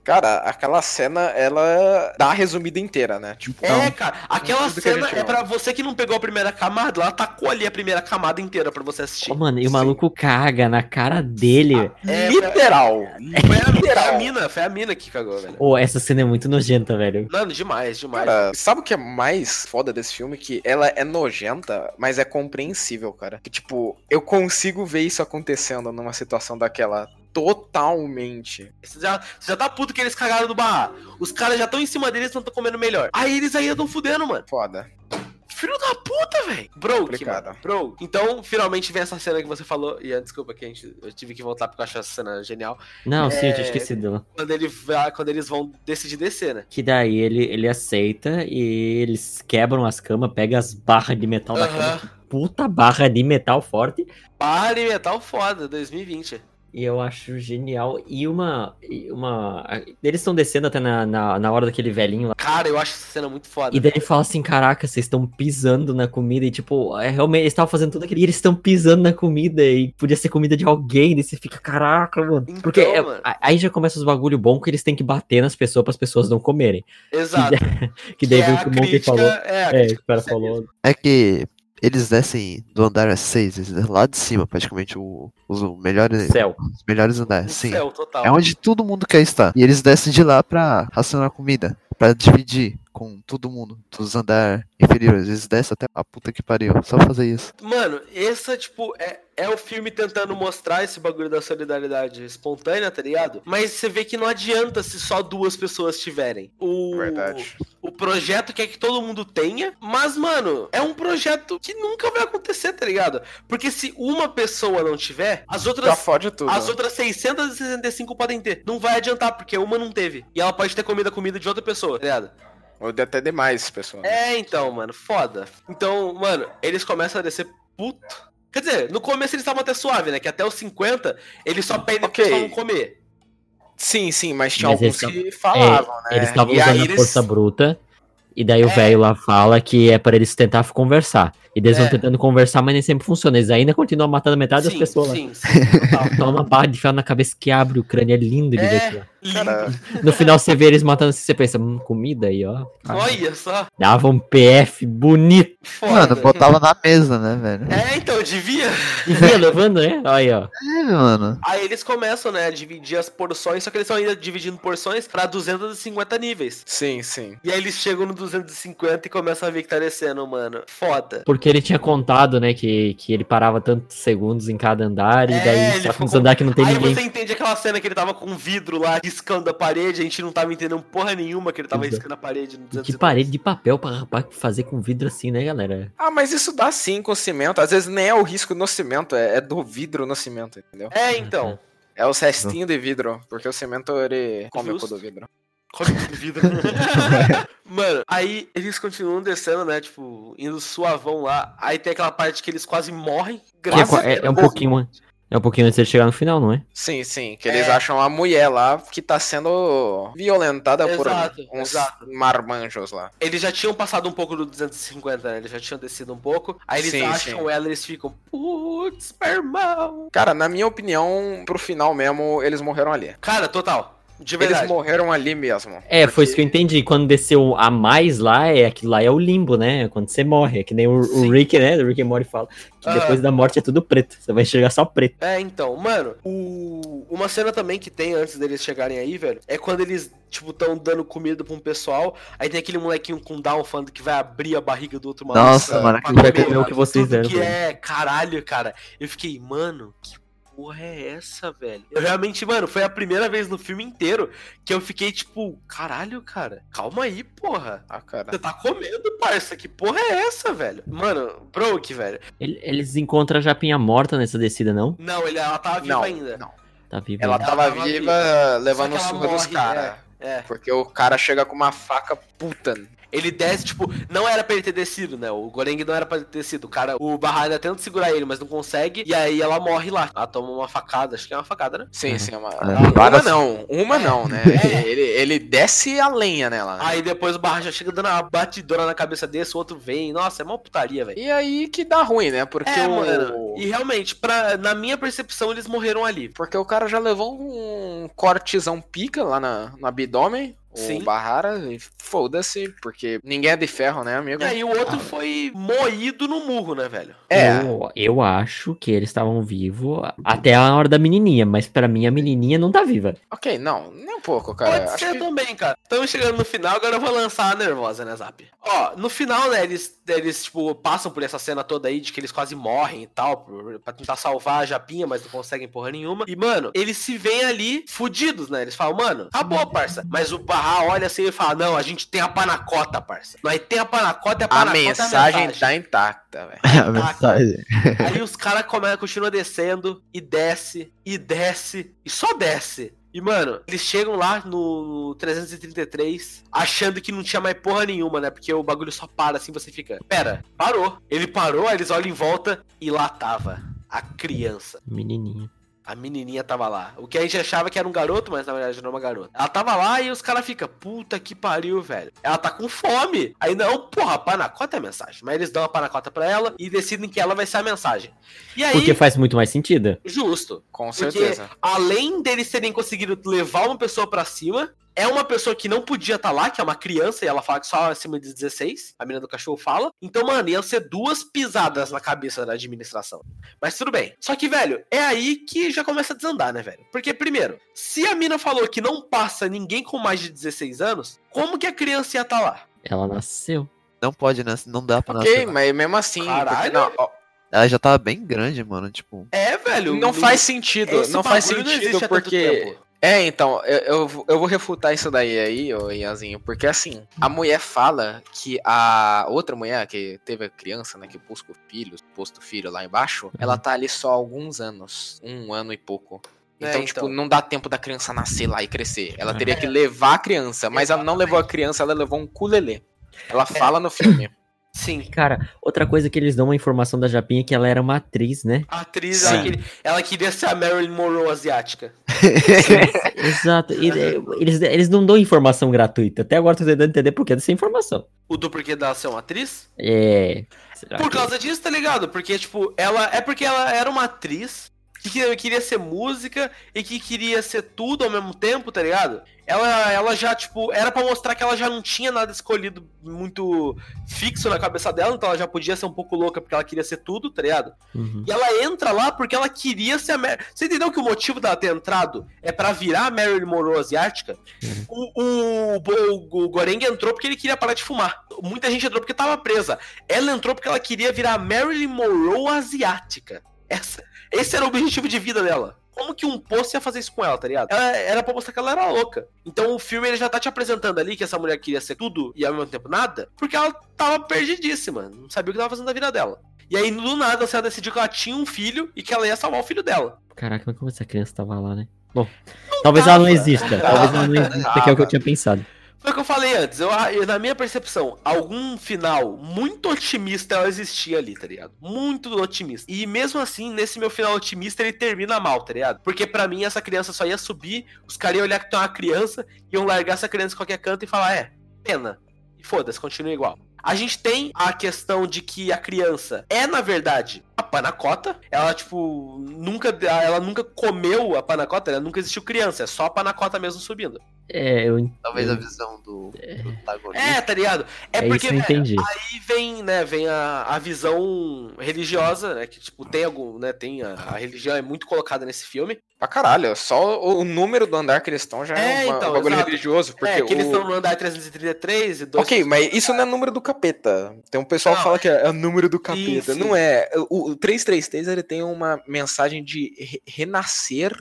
Cara, aquela cena, ela dá a resumida inteira, né? Tipo, É, cara, aquela cena é ama. pra você que não pegou a primeira camada, ela tacou ali a primeira camada inteira pra você assistir. Ô, mano, e o Sim. maluco caga na cara dele. É, literal. Foi a, foi a Literal. mina, foi a mina que cagou, velho. Ô, essa cena é muito nojenta, velho. Mano, demais, demais. Cara, sabe o que é mais foda desse filme? Que ela é nojenta, mas é compreensível, cara. Que, tipo, eu consigo ver isso acontecendo numa situação daquela totalmente. Você já, você já tá puto que eles cagaram no barra. Os caras já estão em cima deles e não estão comendo melhor. Aí eles ainda tão fudendo, mano. Foda. Filho da puta, velho. Bro, mano. Bro. Então, finalmente vem essa cena que você falou. E ah, desculpa que a gente, eu tive que voltar porque eu acho essa cena genial. Não, sim, eu É. tinha esquecido dela. Quando, ele quando eles vão decidir descer, né? Que daí ele, ele aceita e eles quebram as camas, pegam as barras de metal da cama. Puta barra de metal forte. Para e metal foda, 2020. E eu acho genial. E uma. e uma eles estão descendo até na, na, na hora daquele velhinho lá. Cara, eu acho essa cena muito foda. E daí ele fala assim: caraca, vocês estão pisando na comida. E tipo, é, realmente eles estavam fazendo tudo aquilo. E eles estão pisando na comida. E podia ser comida de alguém. Daí você fica, caraca, mano. Então, Porque é, mano. aí já começa os bagulho bom que eles têm que bater nas pessoas para as pessoas não comerem. Exato. Que daí é vem o que o Monkey falou. É, É, que o cara falou. É que eles descem do andar 6, eles descem lá de cima, praticamente, o- os melhores, Céu. os melhores andares. Sim. céu, total. É onde todo mundo quer estar. E eles descem de lá pra racionar comida. Pra dividir com todo mundo dos andares inferiores. Eles descem até a puta que pariu. Só fazer isso. Mano, essa, tipo, é, é o filme tentando mostrar esse bagulho da solidariedade espontânea, tá ligado? Mas você vê que não adianta se só duas pessoas tiverem. O, Verdade. o projeto quer que todo mundo tenha, mas, mano, é um projeto que nunca vai acontecer, tá ligado? Porque se uma pessoa não tiver, as Já outras. fode tudo. As outras 665 podem ter. Não vai adiantar, porque uma não teve. E ela pode ter comido a comida de outra pessoa, tá ligado? Ou até demais, pessoal. É, então, mano, foda. Então, mano, eles começam a descer puto. Quer dizer, no começo eles estavam até suave, né? Que até os 50 eles só pedem Ok. pra não comer. Sim, sim, mas tinha Mas alguns que falavam, né? Eles estavam usando a eles- força bruta. E daí o É. velho lá fala que é pra eles tentar conversar. E eles vão É. tentando conversar, mas nem sempre funciona. Eles ainda continuam matando metade das sim, pessoas lá. sim, sim. Toma uma barra de ferro na cabeça que abre o crânio. É lindo de ver É. aquilo. Lindo. Cara, No final você vê eles matando você pensa, hum, comida aí, ó. Olha só. Dava um PF bonito. Foda. Mano, botava na mesa, né, velho? É, então, devia. Vinha levando, né? Aí, ó. É, mano. Aí eles começam, né, a dividir as porções, só que eles estão ainda dividindo porções pra 250 níveis. sim, sim. E aí eles chegam no 250 e começam a ver que tá descendo, mano. Foda. Porque ele tinha contado, né, que, que ele parava tantos segundos em cada andar. E É, daí só que ficou andar que não tem aí ninguém. você entende aquela cena que ele tava com um vidro lá riscando a parede, a gente não tava entendendo porra nenhuma que ele tava Exato. riscando a parede no Que 250. parede de papel pra rapaz fazer com vidro assim, né, galera? Ah, mas isso dá sim com cimento. Às vezes nem é o risco no cimento, é, é do vidro no cimento, entendeu? É, então. É os restinhos de vidro, porque o cimento ele come o do vidro. Come o vidro. Mano, aí eles continuam descendo, né? Tipo, indo suavão lá. Aí tem aquela parte que eles quase morrem. É, Graças a é- é um Deus. pouquinho. É um pouquinho antes de chegar no final, não é? Sim, sim, que eles É. acham a mulher lá que tá sendo violentada Exato, por uns exato. marmanjos lá. Eles já tinham passado um pouco do 250, né? Eles já tinham descido um pouco. Aí eles Sim, acham sim. ela e eles ficam, putz, meu irmão. Cara, na minha opinião, pro final mesmo, eles morreram ali. Cara, total. De Eles verdade. morreram ali mesmo. É, foi Porque- isso que eu entendi. Quando desceu a mais lá, é aquilo lá é o limbo, né? Quando você morre. É que nem o, o. Rick, né? O Rick Morty fala. Que Ah. depois da morte é tudo preto. Você vai enxergar só preto. É, então, mano, o... uma cena também que tem antes deles chegarem aí, velho, é quando eles, tipo, tão dando comida pra um pessoal, aí tem aquele molequinho com down falando que vai abrir a barriga do outro maluco. Nossa, mano, aquilo vai comer o que vocês deram que é, caralho, cara. Eu fiquei, mano, que porra é essa, velho? Eu realmente, mano, foi a primeira vez no filme inteiro que eu fiquei, tipo, caralho, cara, calma aí, porra. Ah, cara. Você tá comendo, parça. Que porra é essa, velho? Mano, broke, velho. Ele- Eles encontram a Japinha morta nessa descida, não? Não, ele, ela tava viva Não, ainda. não. Tá vivo. Ela ainda. tava tava viva viva. levando surra dos caras. É. Porque o cara chega com uma faca puta. Ele desce, tipo, não era pra ele ter descido, né? O Goreng não era pra ele ter descido. O cara, o Barra ainda tenta segurar ele, mas não consegue. E aí ela morre lá. Ela toma uma facada, acho que é uma facada, né? Sim, sim, é uma... É, uma várias- não, uma não, né? É. Ele, ele desce a lenha nela. né? Aí depois o Barra já chega dando uma batidora na cabeça desse, o outro vem. Nossa, é uma putaria, velho. E aí que dá ruim, né? Porque É, o... mano. E realmente, pra, na minha percepção, eles morreram ali. Porque o cara já levou um cortezão pica lá na, no abdômen. Sim. O Barrara, foda-se, porque ninguém é de ferro, né, amigo? E aí o outro foi moído no murro, né, velho? É, Eu, eu acho que eles estavam vivos até a hora da menininha, mas pra mim a menininha não tá viva. ok, não, nem um pouco, cara. Pode Acho ser que- também, cara. Estamos chegando no final, agora eu vou lançar a nervosa, né, Zap? Ó, no final, né, eles, eles, tipo, passam por essa cena toda aí de que eles quase morrem e tal, por- pra tentar salvar a Japinha, mas não conseguem porra nenhuma. E, mano, eles se veem ali fudidos, né? Eles falam, mano, acabou, parça. Mas o Barra olha assim e fala, não, a gente tem a panacota, parça. Nós tem a panacota e a A panacota é mensagem tá intacta, velho. A mensagem. Aí os caras continuam descendo e desce, e desce, e só desce. E, mano, eles chegam lá no, no 333, achando que não tinha mais porra nenhuma, né? Porque o bagulho só para assim, você fica. Pera, parou. Ele parou, aí eles olham em volta e lá tava a criança. Menininha. A menininha tava lá. O que a gente achava que era um garoto, mas na verdade não é uma garota. Ela tava lá e os caras ficam, puta que pariu, velho. Ela tá com fome. Aí não, porra, a panacota é a mensagem. Mas eles dão a panacota pra ela e decidem que ela vai ser a mensagem. E aí, Porque faz muito mais sentido. justo. Com Porque certeza. além deles terem conseguido levar uma pessoa pra cima, é uma pessoa que não podia estar lá, que é uma criança, e ela fala que só acima de 16, a menina do cachorro fala. Então, mano, iam ser duas pisadas na cabeça da administração. Mas tudo bem. Só que, velho, é aí que já começa a desandar, né, velho? Porque, primeiro, se a mina falou que não passa ninguém com mais de 16 anos, como que a criança ia estar lá? Ela nasceu. Não pode, nas- não dá pra Ok, nascer. mas mesmo assim. Caralho. porque não, ó, Ela já tava bem grande, mano. Tipo, É, velho. não faz sentido. Não faz não sentido porque. É, então, eu, eu, vou- eu vou refutar isso daí aí, ô Ianzinho, porque assim, a mulher fala que a outra mulher que teve a criança, né, que busca o filho, posto filho lá embaixo, ela tá ali só há alguns anos, um ano e pouco. Então, É, tipo, então. não dá tempo da criança nascer lá e crescer. Ela É. teria que levar a criança, mas ela não levou a criança, ela levou um culelê. Ela fala no filme. Sim. Cara, outra coisa que eles dão uma informação da Japinha é que ela era uma atriz, né? A atriz, ela queria, ela queria ser a Marilyn Monroe asiática. Exato. E, é, eles, eles não dão informação gratuita. Até agora eu tô tentando entender por que dessa informação. O do porquê dela ser uma atriz? É. Será Por que- causa disso, tá ligado? Porque, tipo, ela. É porque ela era uma atriz que que- queria ser música e que queria ser tudo ao mesmo tempo, tá ligado? Ela, ela já, tipo, era pra mostrar que ela já não tinha nada escolhido muito fixo na cabeça dela, então ela já podia ser um pouco louca porque ela queria ser tudo, tá ligado? Uhum. E ela entra lá porque ela queria ser a Mar... Você entendeu que o motivo dela ter entrado é pra virar a Marilyn Monroe asiática? O, o, o, o Goreng entrou porque ele queria parar de fumar. Muita gente entrou porque tava presa. Ela entrou porque ela queria virar a Marilyn Monroe asiática. Essa, esse era o objetivo de vida dela. Como que um poço ia fazer isso com ela, tá ligado? Ela, era pra mostrar que ela era louca. Então o filme ele já tá te apresentando ali que essa mulher queria ser tudo e ao mesmo tempo nada, porque ela tava perdidíssima, não sabia o que tava fazendo da vida dela. E aí, do nada, ela decidiu que ela tinha um filho e que ela ia salvar o filho dela. Caraca, mas como essa criança tava lá, né? Bom, talvez ela não tava. exista. Talvez ela não exista, que é o que eu tinha pensado. Foi o que eu falei antes. Eu, eu- na minha percepção, algum final muito otimista ela existia ali, tá ligado? Muito otimista. E mesmo assim, nesse meu final otimista, ele termina mal, tá ligado? Porque pra mim, essa criança só ia subir, os caras iam olhar que tem uma criança, iam largar essa criança em qualquer canto e falar, é, pena. E foda-se, continua igual. A gente tem a questão de que a criança é, na verdade, a panacota. Ela, tipo, nunca. Ela nunca comeu a panacota, ela nunca existiu criança, é só a panacota mesmo subindo. É, eu, Talvez a visão do, do protagonista. É, tá ligado? É, é porque, isso entendi. aí vem, né, vem a, a visão religiosa, né, que, tipo, tem algum, né, tem a, a religião é muito colocada nesse filme. Pra caralho, só o número do andar que eles estão já é, É, uma- então, um bagulho exato. religioso. Porque é, que eles o- estão no andar 333 e dois... Ok, mas isso não é número do capeta. Tem um pessoal que Não, fala que é o número do capeta. sim. Não é. O, o 333 ele tem uma mensagem de re- renascer.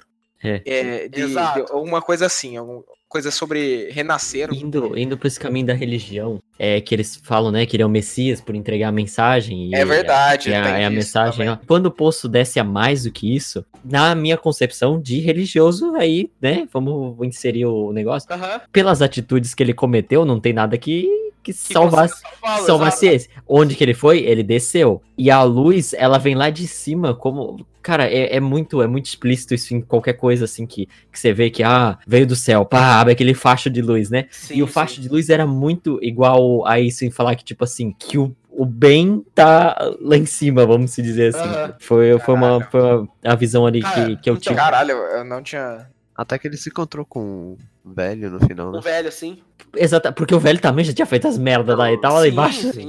É. é, de, Exato. de alguma coisa assim. Alguma coisa sobre renascer. Indo, indo pra esse caminho da religião, é que eles falam, né, que ele é o Messias por entregar a mensagem. e É verdade. É, a, é a mensagem. ó. Quando o poço desce a mais do que isso, na minha concepção de religioso, aí, né, vamos inserir o negócio. Pelas atitudes que ele cometeu, não tem nada que, que Que salvasse. salvasse esse. Onde que ele foi? Ele desceu. E a luz, ela vem lá de cima, como. Cara, é, é muito é muito explícito isso em qualquer coisa assim que, que você vê que, ah, veio do céu, pá, abre aquele facho de luz, né? Sim, e o sim. facho de luz era muito igual a isso em falar que, tipo assim, que o, o bem tá lá em cima, vamos se dizer assim. Foi, foi, uma, foi uma- a visão ali Cara, que, que eu então, tive. Caralho, eu não tinha. Até que ele se encontrou com um velho no final, Um né? velho, assim. Exato, porque o velho também já tinha feito as merdas lá e tava lá Sim, embaixo. sim.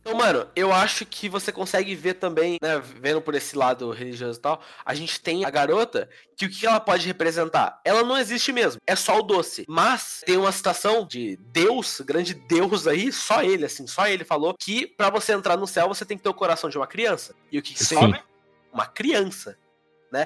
Então, mano, eu acho que você consegue ver também, né, vendo por esse lado religioso e tal, a gente tem a garota que o que ela pode representar? Ela não existe mesmo, é só o doce. Mas tem uma citação de Deus, grande Deus aí, só ele, assim, só ele falou que pra você entrar no céu você tem que ter o coração de uma criança. E o que, que Sim. sobe? Uma criança.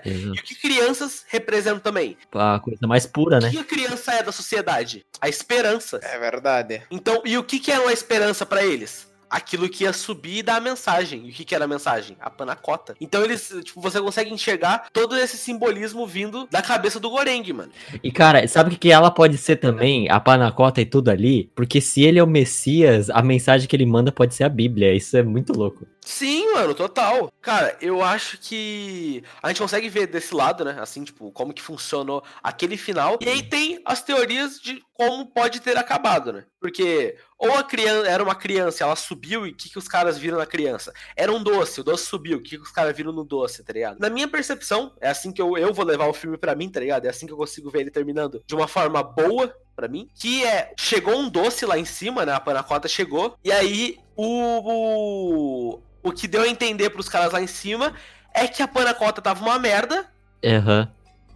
Exato. E o que crianças representam também? A coisa mais pura, né? O que a criança é da sociedade? A esperança. É verdade. Então, e o que, que era uma esperança pra eles? Aquilo que ia subir e dar a mensagem. E o que, que era a mensagem? A panacota. Então eles, tipo, você consegue enxergar todo esse simbolismo vindo da cabeça do Goreng, mano. E, cara, sabe o que, que ela pode ser também? A panacota e tudo ali? Porque se ele é o Messias, a mensagem que ele manda pode ser a Bíblia. Isso é muito louco. Sim, mano, total. Cara, eu acho que a gente consegue ver desse lado, né? Assim, tipo, como que funcionou aquele final. E aí tem as teorias de como pode ter acabado, né? Porque ou a criança era uma criança, ela subiu e o que, que os caras viram na criança? Era um doce, o doce subiu, o que, que os caras viram no doce, tá ligado? Na minha percepção, é assim que eu, eu vou levar o filme pra mim, tá ligado? É assim que eu consigo ver ele terminando de uma forma boa pra mim, que é, chegou um doce lá em cima, né? A panacota chegou, e aí o, o, o que deu a entender pros caras lá em cima é que a panacota tava uma merda Aham.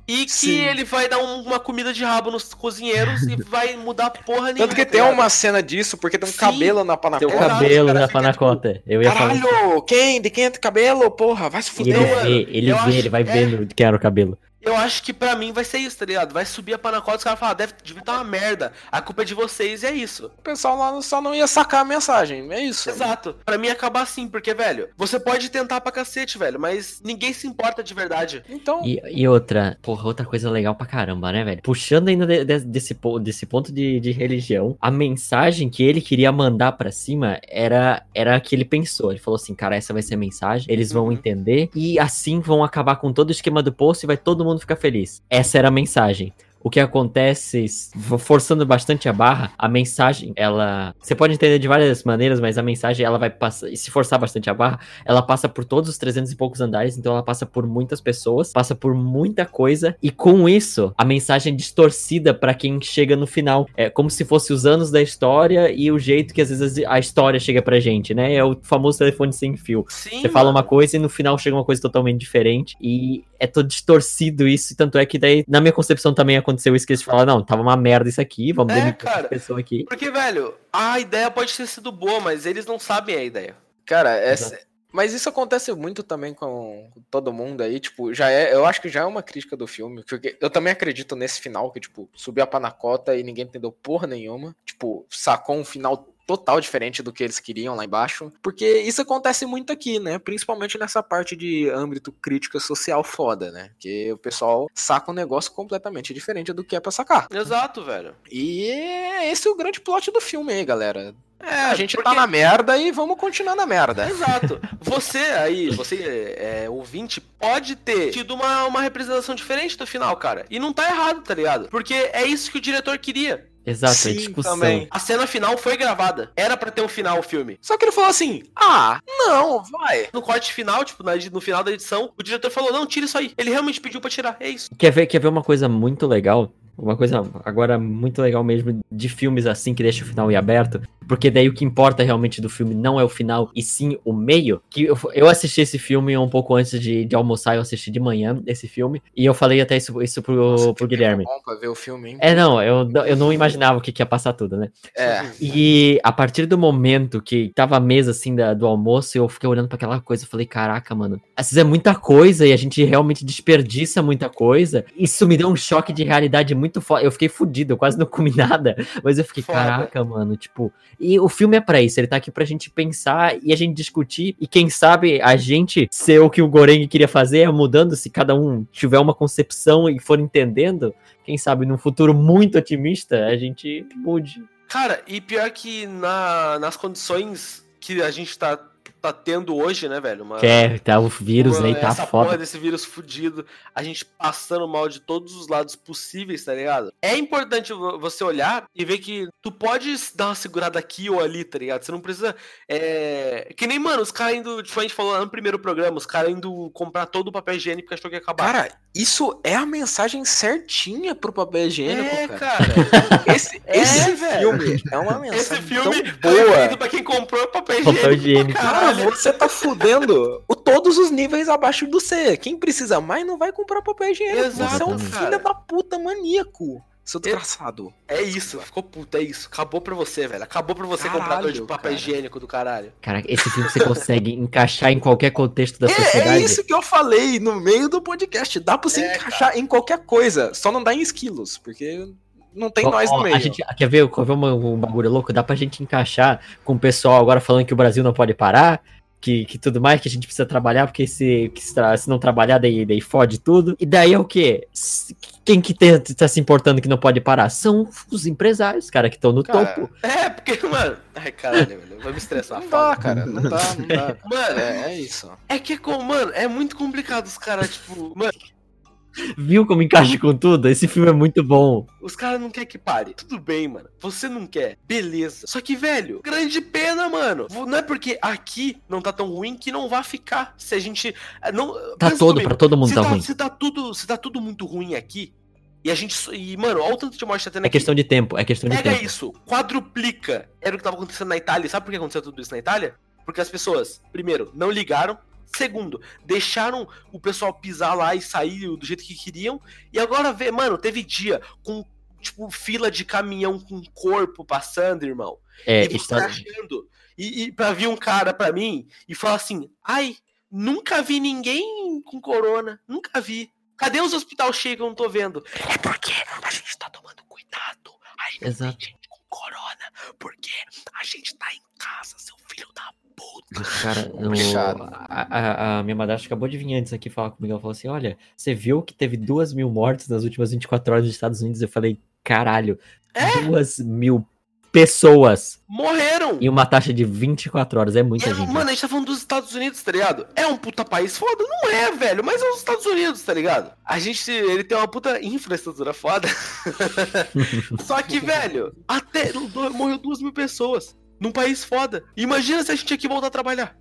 E que Sim. ele vai dar um- uma comida de rabo nos cozinheiros e vai mudar porra nenhuma. Tanto que tá tem ligado? uma cena disso, porque tem um Sim. cabelo na Tem panacota. Cabelo os caras da ficam, panacota. Eu ia falar. Caralho, quem? De quem é o cabelo? Porra, vai se fuder. ele vê, ele vê, acho- ele vai é. vendo de quem era o cabelo. Eu acho que pra mim vai ser isso, tá ligado? Vai subir a panacota e os caras falam, deve devia estar uma merda. A culpa é de vocês e é isso. O pessoal lá só não ia sacar a mensagem. É isso. Exato. Pra mim acabar assim, porque, velho, você pode tentar pra cacete, velho, mas ninguém se importa de verdade. Então. E, e outra, porra, outra coisa legal pra caramba, né, velho? Puxando ainda de- de- desse, desse ponto de, de religião, a mensagem que ele queria mandar pra cima era, era a que ele pensou. Ele falou assim, cara, essa vai ser a mensagem, eles vão Uhum. entender e assim vão acabar com todo o esquema do post e vai todo mundo ficar feliz. Essa era a mensagem. O que acontece, forçando bastante a barra, a mensagem, ela. Você pode entender de várias maneiras, mas a mensagem, ela vai passar. E se forçar bastante a barra, ela passa por todos os 300 e poucos andares, então ela passa por muitas pessoas, passa por muita coisa, e com isso, a mensagem é distorcida pra quem chega no final. É como se fosse os anos da história e o jeito que às vezes a história chega pra gente, né? É o famoso telefone sem fio. Sim. Você fala uma coisa e no final chega uma coisa totalmente diferente. E é todo distorcido isso. Tanto é que daí, na minha concepção, também aconteceu isso que eles falaram: não, tava uma merda isso aqui, vamos É, demitir essa pessoa aqui. Porque, velho, a ideia pode ter sido boa, mas eles não sabem a ideia. Cara, é. Exato. Mas isso acontece muito também com todo mundo aí, tipo, já é, eu acho que já é uma crítica do filme, porque eu também acredito nesse final que tipo, subiu a panacota e ninguém entendeu porra nenhuma, tipo, sacou um final total diferente do que eles queriam lá embaixo, porque isso acontece muito aqui, né? Principalmente nessa parte de âmbito crítica social foda, né? Que o pessoal saca um negócio completamente diferente do que é pra sacar. Exato, velho. E é esse o grande plot do filme aí, galera. É, a gente porque- tá na merda e vamos continuar na merda. Exato. Você aí, você é, ouvinte, pode ter tido uma, uma representação diferente do final, cara. E não tá errado, tá ligado? Porque é isso que o diretor queria. Exato, é Sim, discussão. também. A cena final foi gravada. Era pra ter um final o filme. Só que ele falou assim: ah, não, vai. No corte final, tipo, no final da edição, o diretor falou: não, tira isso aí. Ele realmente pediu pra tirar. É isso. Quer ver, quer ver uma coisa muito legal? Uma coisa agora muito legal mesmo de filmes assim que deixa o final em aberto. Porque daí o que importa realmente do filme não é o final, e sim o meio. Que eu, eu assisti esse filme um pouco antes de, de almoçar, eu assisti de manhã esse filme. E eu falei até isso, isso pro, Nossa, pro Guilherme. bom pra ver o filme, hein? É, não, eu, eu não imaginava o que, que ia passar tudo, né? É. E a partir do momento que tava a mesa assim da- do almoço, eu fiquei olhando pra aquela coisa e falei, caraca, mano, às vezes é muita coisa e a gente realmente desperdiça muita coisa. Isso me deu um choque de realidade muito forte. Eu fiquei fudido, eu quase não comi nada, mas eu fiquei, Foda. caraca, mano, tipo, e o filme é pra isso, ele tá aqui pra gente pensar e a gente discutir e quem sabe a gente ser o que o Goreng queria fazer, é mudando se cada um tiver uma concepção e for entendendo, quem sabe num futuro muito otimista a gente mude. Cara, e pior que na, nas condições que a gente tá, tá tendo hoje, né, velho? Uma, Que é, tá o vírus uma- aí, tá essa foda. porra desse vírus fudido, a gente passando mal de todos os lados possíveis, tá ligado? É importante vo- você olhar e ver que tu pode dar uma segurada aqui ou ali, tá ligado? Você não precisa. É... Que nem, mano, os caras indo, tipo, a gente falou lá no primeiro programa, os caras indo comprar todo o papel higiênico porque achou que ia acabar. Cara, isso é a mensagem certinha pro papel higiênico, é, cara. cara. Esse, É, esse velho. filme é uma mensagem Esse filme tão foi boa. feito pra quem comprou papel higiênico. Papel higiênico. pra Cara, você tá fudendo o- todos os níveis abaixo do C. Quem precisa mais não vai comprar papel higiênico. você é um filho da puta maníaco, seu desgraçado. É isso, ficou puta, é isso. Acabou pra você, velho. Acabou pra você Caralho, comprador de papel cara. higiênico do caralho. Cara, esse filme você consegue encaixar em qualquer contexto da É, sociedade. é isso que eu falei no meio do podcast. Dá pra você É, encaixar em qualquer coisa, só não dá em esquilos, porque não tem Ó, nós ó, no meio. A gente, quer ver, quer ver uma- um bagulho louco? Dá pra gente encaixar com o pessoal agora falando que o Brasil não pode parar, que, que tudo mais, que a gente precisa trabalhar, porque se, que se, não trabalhar, daí, daí fode tudo. E daí é o quê? Quem que tem- tá se importando que não pode parar? São os empresários, cara, que estão no Cara, topo. É, porque, mano. Ai, caralho, velho. Vai me estressar. Não foda. dá, cara. Não dá, não dá. Mano, É, é isso. é que é mano, é muito complicado os caras, tipo, mano, Viu como encaixa com tudo? Esse filme é muito bom. os caras não querem que pare. Tudo bem, mano. Você não quer. Beleza. Só que, velho, grande pena, mano. Não é porque aqui não tá tão ruim que não vai ficar. Se a gente. eh, Não, Tá pensa todo, comigo. pra todo mundo se tá tá, ruim. Se tá tudo, se tá tudo muito ruim aqui, e a gente. E, mano, olha o tanto de morte que tá tendo É aqui. questão de tempo, é questão de Pega tempo. isso, quadruplica. Era o que tava acontecendo na Itália. Sabe por que aconteceu tudo isso na Itália? Porque as pessoas, primeiro, não ligaram. Segundo, deixaram o pessoal pisar lá e sair do jeito que queriam. E agora vê, mano, teve dia com, tipo, fila de caminhão com corpo passando, irmão. É, e está... achando. E, e pra vir um cara pra mim e falar assim: ai, nunca vi ninguém com corona. Nunca vi. Cadê os hospitais cheios que eu não tô vendo? É porque a gente tá tomando cuidado. Aí não Exato. tem gente com corona. Porque a gente tá em casa, seu filho da puta. Cara, o- a, a- a minha madrasta acabou de vir antes aqui falar comigo. Ela falou assim: Olha, você viu que teve duas mil mortes nas últimas 24 horas nos Estados Unidos? Eu falei: Caralho, É? duas mil pessoas Morreram. em uma taxa de 24 horas. É muita E, gente. mano, a gente tá falando dos Estados Unidos, tá ligado? É um puta país foda? Não é, velho, mas é os Estados Unidos, tá ligado? A gente, ele tem uma puta infraestrutura foda. Só que, velho, até morreu duas mil pessoas num país foda. Imagina se a gente tinha que voltar a trabalhar.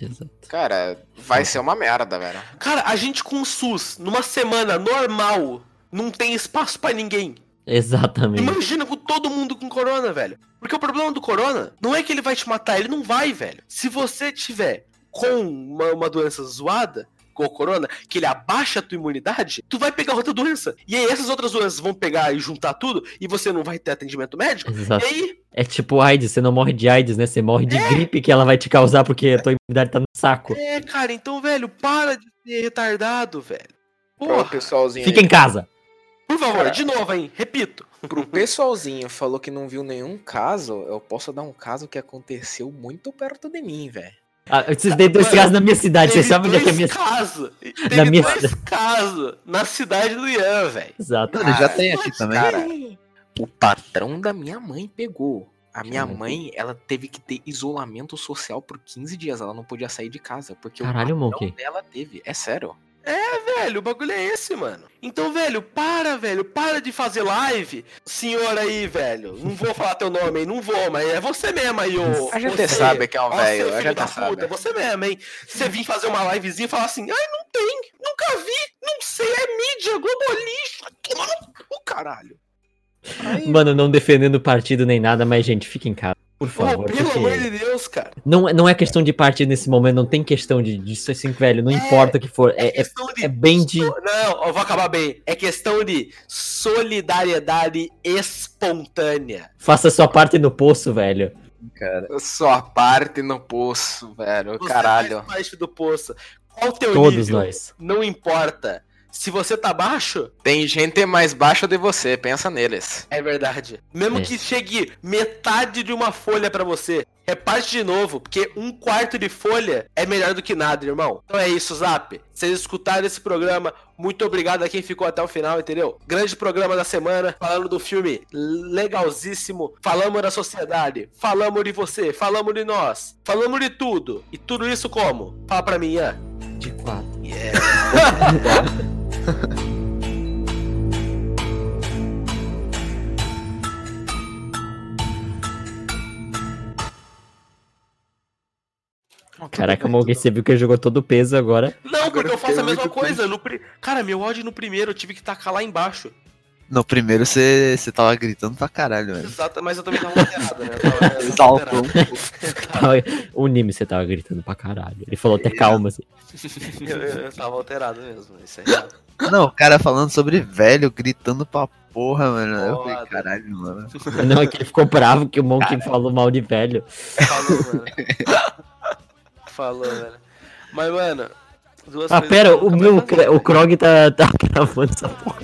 Exato. Cara, vai ser uma merda, velho. Cara, a gente com o SUS, numa semana normal, não tem espaço pra ninguém. Exatamente. Imagina com todo mundo com corona, velho. Porque o problema do corona não é que ele vai te matar, ele não vai, velho. Se você tiver com uma, uma doença zoada, com o corona, que ele abaixa a tua imunidade, tu vai pegar outra doença. E aí essas outras doenças vão pegar e juntar tudo, e você não vai ter atendimento médico. Exato. E aí, É tipo AIDS, você não morre de AIDS, né? Você morre de gripe que ela vai te causar porque a tua imunidade tá no saco. é, cara, então, velho, para de ser retardado, velho. Porra, pessoalzinho. Fica em casa. por favor, Cara. de novo, hein? Repito. Pro pessoalzinho falou que não viu nenhum caso, eu posso dar um caso que aconteceu muito perto de mim, velho. Ah, vocês têm dois Mano, casos na minha cidade. Vocês sabem onde é que é a minha. Teve Na minha dois casos na cidade do Ian, velho. Exato. Mano, já tem aqui também. Cara, o patrão da minha mãe pegou. A minha Caralho. mãe, ela teve que ter isolamento social por 15 dias. Ela não podia sair de casa. Porque Caralho, o patrão Monkey. dela teve. É sério. Velho, o bagulho é esse, mano. Então, velho, para, velho. Para de fazer live. Senhor aí, velho. Não vou falar teu nome aí, não vou, mas é você mesmo aí, ô. A gente você. sabe que é um velho. A gente da sabe. puta, é você mesmo, hein? Você vir fazer uma livezinha e falar assim, ai, não tem, nunca vi, não sei, é mídia, globalista, toma no cu, caralho. Aí, Mano, não defendendo partido nem nada, mas, gente, fica em casa. Por favor. pelo porque amor de Deus, cara. não, não é questão de partido nesse momento, não tem questão de, disso assim, velho. Não É, importa o que for. É, é, questão de é bem de. Não, eu vou acabar bem. É questão de solidariedade espontânea. Faça sua parte no poço, velho. Cara. Sua parte no poço, velho. Você Caralho. faz parte do poço. Qual o teu Todos nível? nós. Não importa. Se você tá baixo, Tem gente mais baixa de você, pensa neles. é verdade. Mesmo É. que chegue metade de uma folha pra você, reparte de novo, porque um quarto de folha é melhor do que nada, irmão. Então é isso, Zap. Vocês escutaram esse programa, muito obrigado a quem ficou até o final, entendeu? Grande programa da semana, falando do filme legalzíssimo. Falamos da sociedade, falamos de você, falamos de nós, falamos de tudo. E tudo isso como? Fala pra mim, Ian. De quatro. Yeah. Caraca, Monkey, você viu que ele jogou todo o peso agora. Não, porque eu faço a mesma coisa. No pri... Cara, meu ódio no primeiro eu tive que tacar lá embaixo. No primeiro você você tava gritando pra caralho, velho. Exato, mas eu também tava alterado, né? Eu tava, eu tava. O Nime, você tava gritando pra caralho. Ele falou até calma, assim. Eu, eu- eu tava alterado mesmo. Isso é real. Não, o cara falando sobre velho, gritando pra porra, mano. Eu falei, caralho, mano. Não, é que ele ficou bravo que o Monkey falou mal de velho. Falou, mano. Falou, velho. Mas, mano, duas Ah, coisas pera, o meu, o. Krog tá, tá gravando essa porra.